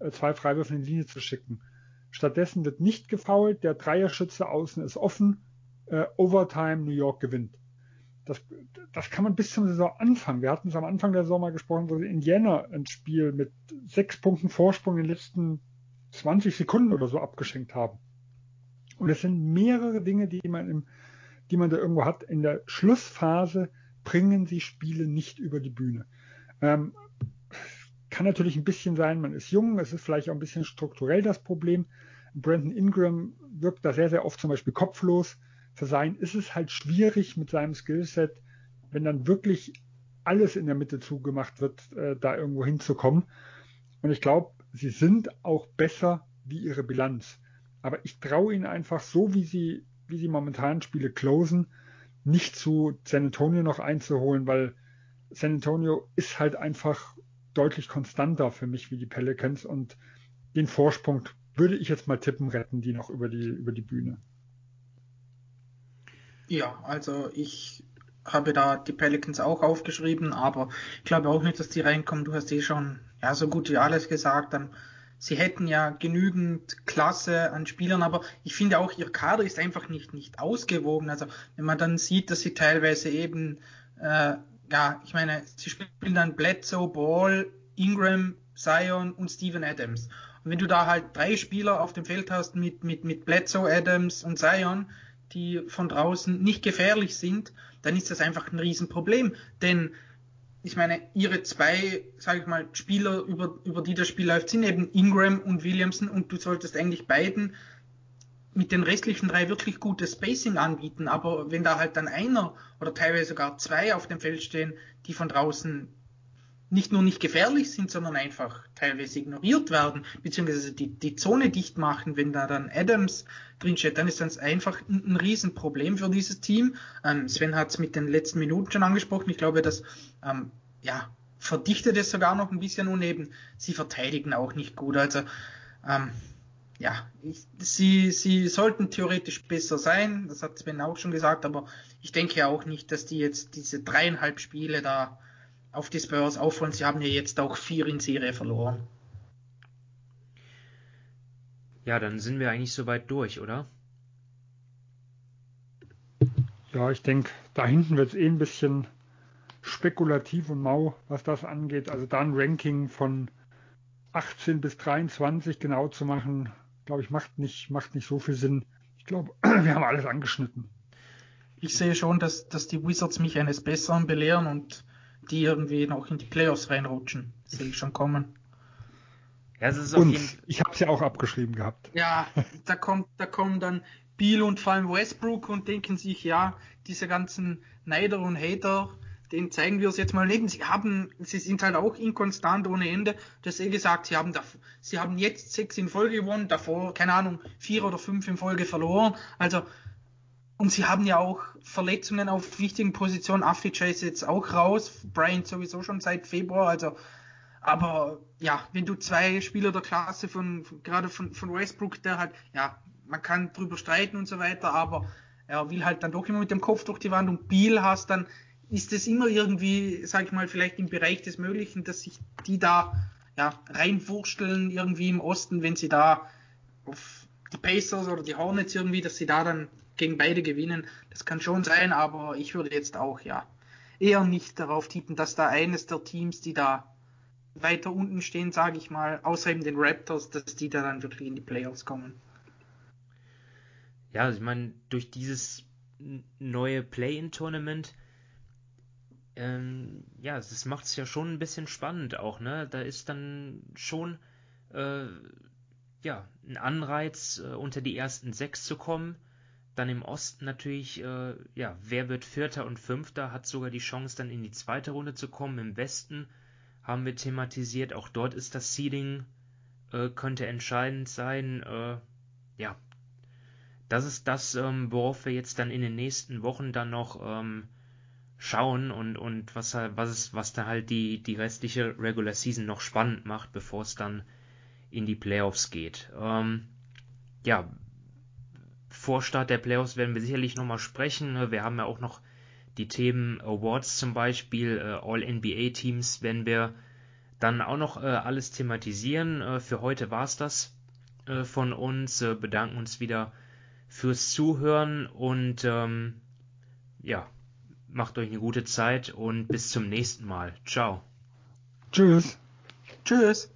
äh, zwei Freiwürfen in die Linie zu schicken. Stattdessen wird nicht gefoult, der Dreierschütze außen ist offen, Overtime New York gewinnt. Das, das kann man bis zum Saisonanfang. Wir hatten es am Anfang der Saison mal gesprochen, wo Indiana ein Spiel mit sechs Punkten Vorsprung in den letzten 20 Sekunden oder so abgeschenkt haben. Und es sind mehrere Dinge, die man, im, die man da irgendwo hat. In der Schlussphase bringen sie Spiele nicht über die Bühne. Ähm, kann natürlich ein bisschen sein, man ist jung, es ist vielleicht auch ein bisschen strukturell das Problem. Brandon Ingram wirkt da sehr, sehr oft zum Beispiel kopflos. Für sein ist es halt schwierig mit seinem Skillset, wenn dann wirklich alles in der Mitte zugemacht wird, äh, da irgendwo hinzukommen. Und ich glaube, sie sind auch besser wie ihre Bilanz. Aber ich traue ihnen einfach so, wie sie, wie sie momentan Spiele closen, nicht zu San Antonio noch einzuholen, weil San Antonio ist halt einfach deutlich konstanter für mich wie die Pelicans und den Vorsprung würde ich jetzt mal tippen, retten die noch über die, über die Bühne. Ja, also ich habe da die Pelicans auch aufgeschrieben, aber ich glaube auch nicht, dass die reinkommen. Du hast eh schon ja so gut wie alles gesagt. Dann sie hätten ja genügend Klasse an Spielern, aber ich finde auch, ihr Kader ist einfach nicht, nicht ausgewogen. Also wenn man dann sieht, dass sie teilweise eben, äh, ja, ich meine, sie spielen dann Bledsoe, Ball, Ingram, Zion und Steven Adams. Und wenn du da halt drei Spieler auf dem Feld hast mit, mit, mit Bledsoe, Adams und Zion, die von draußen nicht gefährlich sind, dann ist das einfach ein Riesenproblem. Denn ich meine, ihre zwei, sage ich mal, Spieler, über, über die das Spiel läuft, sind eben Ingram und Williamson und du solltest eigentlich beiden mit den restlichen drei wirklich gutes Spacing anbieten. Aber wenn da halt dann einer oder teilweise sogar zwei auf dem Feld stehen, die von draußen nicht nur nicht gefährlich sind, sondern einfach teilweise ignoriert werden, beziehungsweise die, die Zone dicht machen, wenn da dann Adams drinsteht, dann ist das einfach ein, ein Riesenproblem für dieses Team. Ähm, Sven hat es mit den letzten Minuten schon angesprochen. Ich glaube, das ähm, ja, verdichtet es sogar noch ein bisschen und eben sie verteidigen auch nicht gut. Also ähm, ja, ich, sie, sie sollten theoretisch besser sein, das hat Sven auch schon gesagt, aber ich denke auch nicht, dass die jetzt diese dreieinhalb Spiele da auf die Spurs aufholen. Sie haben ja jetzt auch vier in Serie verloren. Ja, dann sind wir eigentlich soweit durch, oder? Ja, ich denke, da hinten wird es eh ein bisschen spekulativ und mau, was das angeht. Also da ein Ranking von 18 bis 23 genau zu machen, glaube ich, macht nicht, macht nicht so viel Sinn. Ich glaube, wir haben alles angeschnitten. Ich sehe schon, dass, dass die Wizards mich eines Besseren belehren und die irgendwie noch in die Playoffs reinrutschen. Das sehe ich schon kommen. Ja, es ist und jeden... ich habe es ja auch abgeschrieben gehabt. Ja, da kommt, da kommen dann Biel und vor allem Westbrook und denken sich, ja, diese ganzen Neider und Hater, den zeigen wir es jetzt mal neben. Sie haben, sie sind halt auch inkonstant ohne Ende. Du hast eh gesagt, sie haben, da, sie haben jetzt sechs in Folge gewonnen, davor, keine Ahnung, vier oder fünf in Folge verloren. Also und sie haben ja auch Verletzungen auf wichtigen Positionen. Afficha ist jetzt auch raus. Brian sowieso schon seit Februar. Also, aber ja, wenn du zwei Spieler der Klasse von, von gerade von, von Westbrook, der halt, ja, man kann drüber streiten und so weiter, aber er will halt dann doch immer mit dem Kopf durch die Wand und Biel hast, dann ist es immer irgendwie, sag ich mal, vielleicht im Bereich des Möglichen, dass sich die da ja, reinwursteln irgendwie im Osten, wenn sie da auf die Pacers oder die Hornets irgendwie, dass sie da dann gegen beide gewinnen. Das kann schon sein, aber ich würde jetzt auch ja eher nicht darauf tippen, dass da eines der Teams, die da weiter unten stehen, sage ich mal, außer eben den Raptors, dass die da dann wirklich in die Playoffs kommen. Ja, also ich meine, durch dieses neue Play-in-Tournament, ähm, ja, das macht es ja schon ein bisschen spannend auch, ne? Da ist dann schon äh, ja ein Anreiz, äh, unter die ersten sechs zu kommen. Dann im Osten natürlich, äh, ja, wer wird Vierter und Fünfter, hat sogar die Chance, dann in die zweite Runde zu kommen. Im Westen haben wir thematisiert, auch dort ist das Seeding, äh, könnte entscheidend sein. Äh, ja, das ist das, ähm, worauf wir jetzt dann in den nächsten Wochen dann noch ähm, schauen und, und was, was, ist, was da halt die, die restliche Regular Season noch spannend macht, bevor es dann in die Playoffs geht. Ähm, ja, vor Start der Playoffs werden wir sicherlich nochmal sprechen. Ne? Wir haben ja auch noch die Themen Awards zum Beispiel, äh, All-NBA-Teams werden wir dann auch noch äh, alles thematisieren. Äh, für heute war es das äh, von uns. Äh, bedanken uns wieder fürs Zuhören und ähm, ja, macht euch eine gute Zeit und bis zum nächsten Mal. Ciao. Tschüss. Tschüss.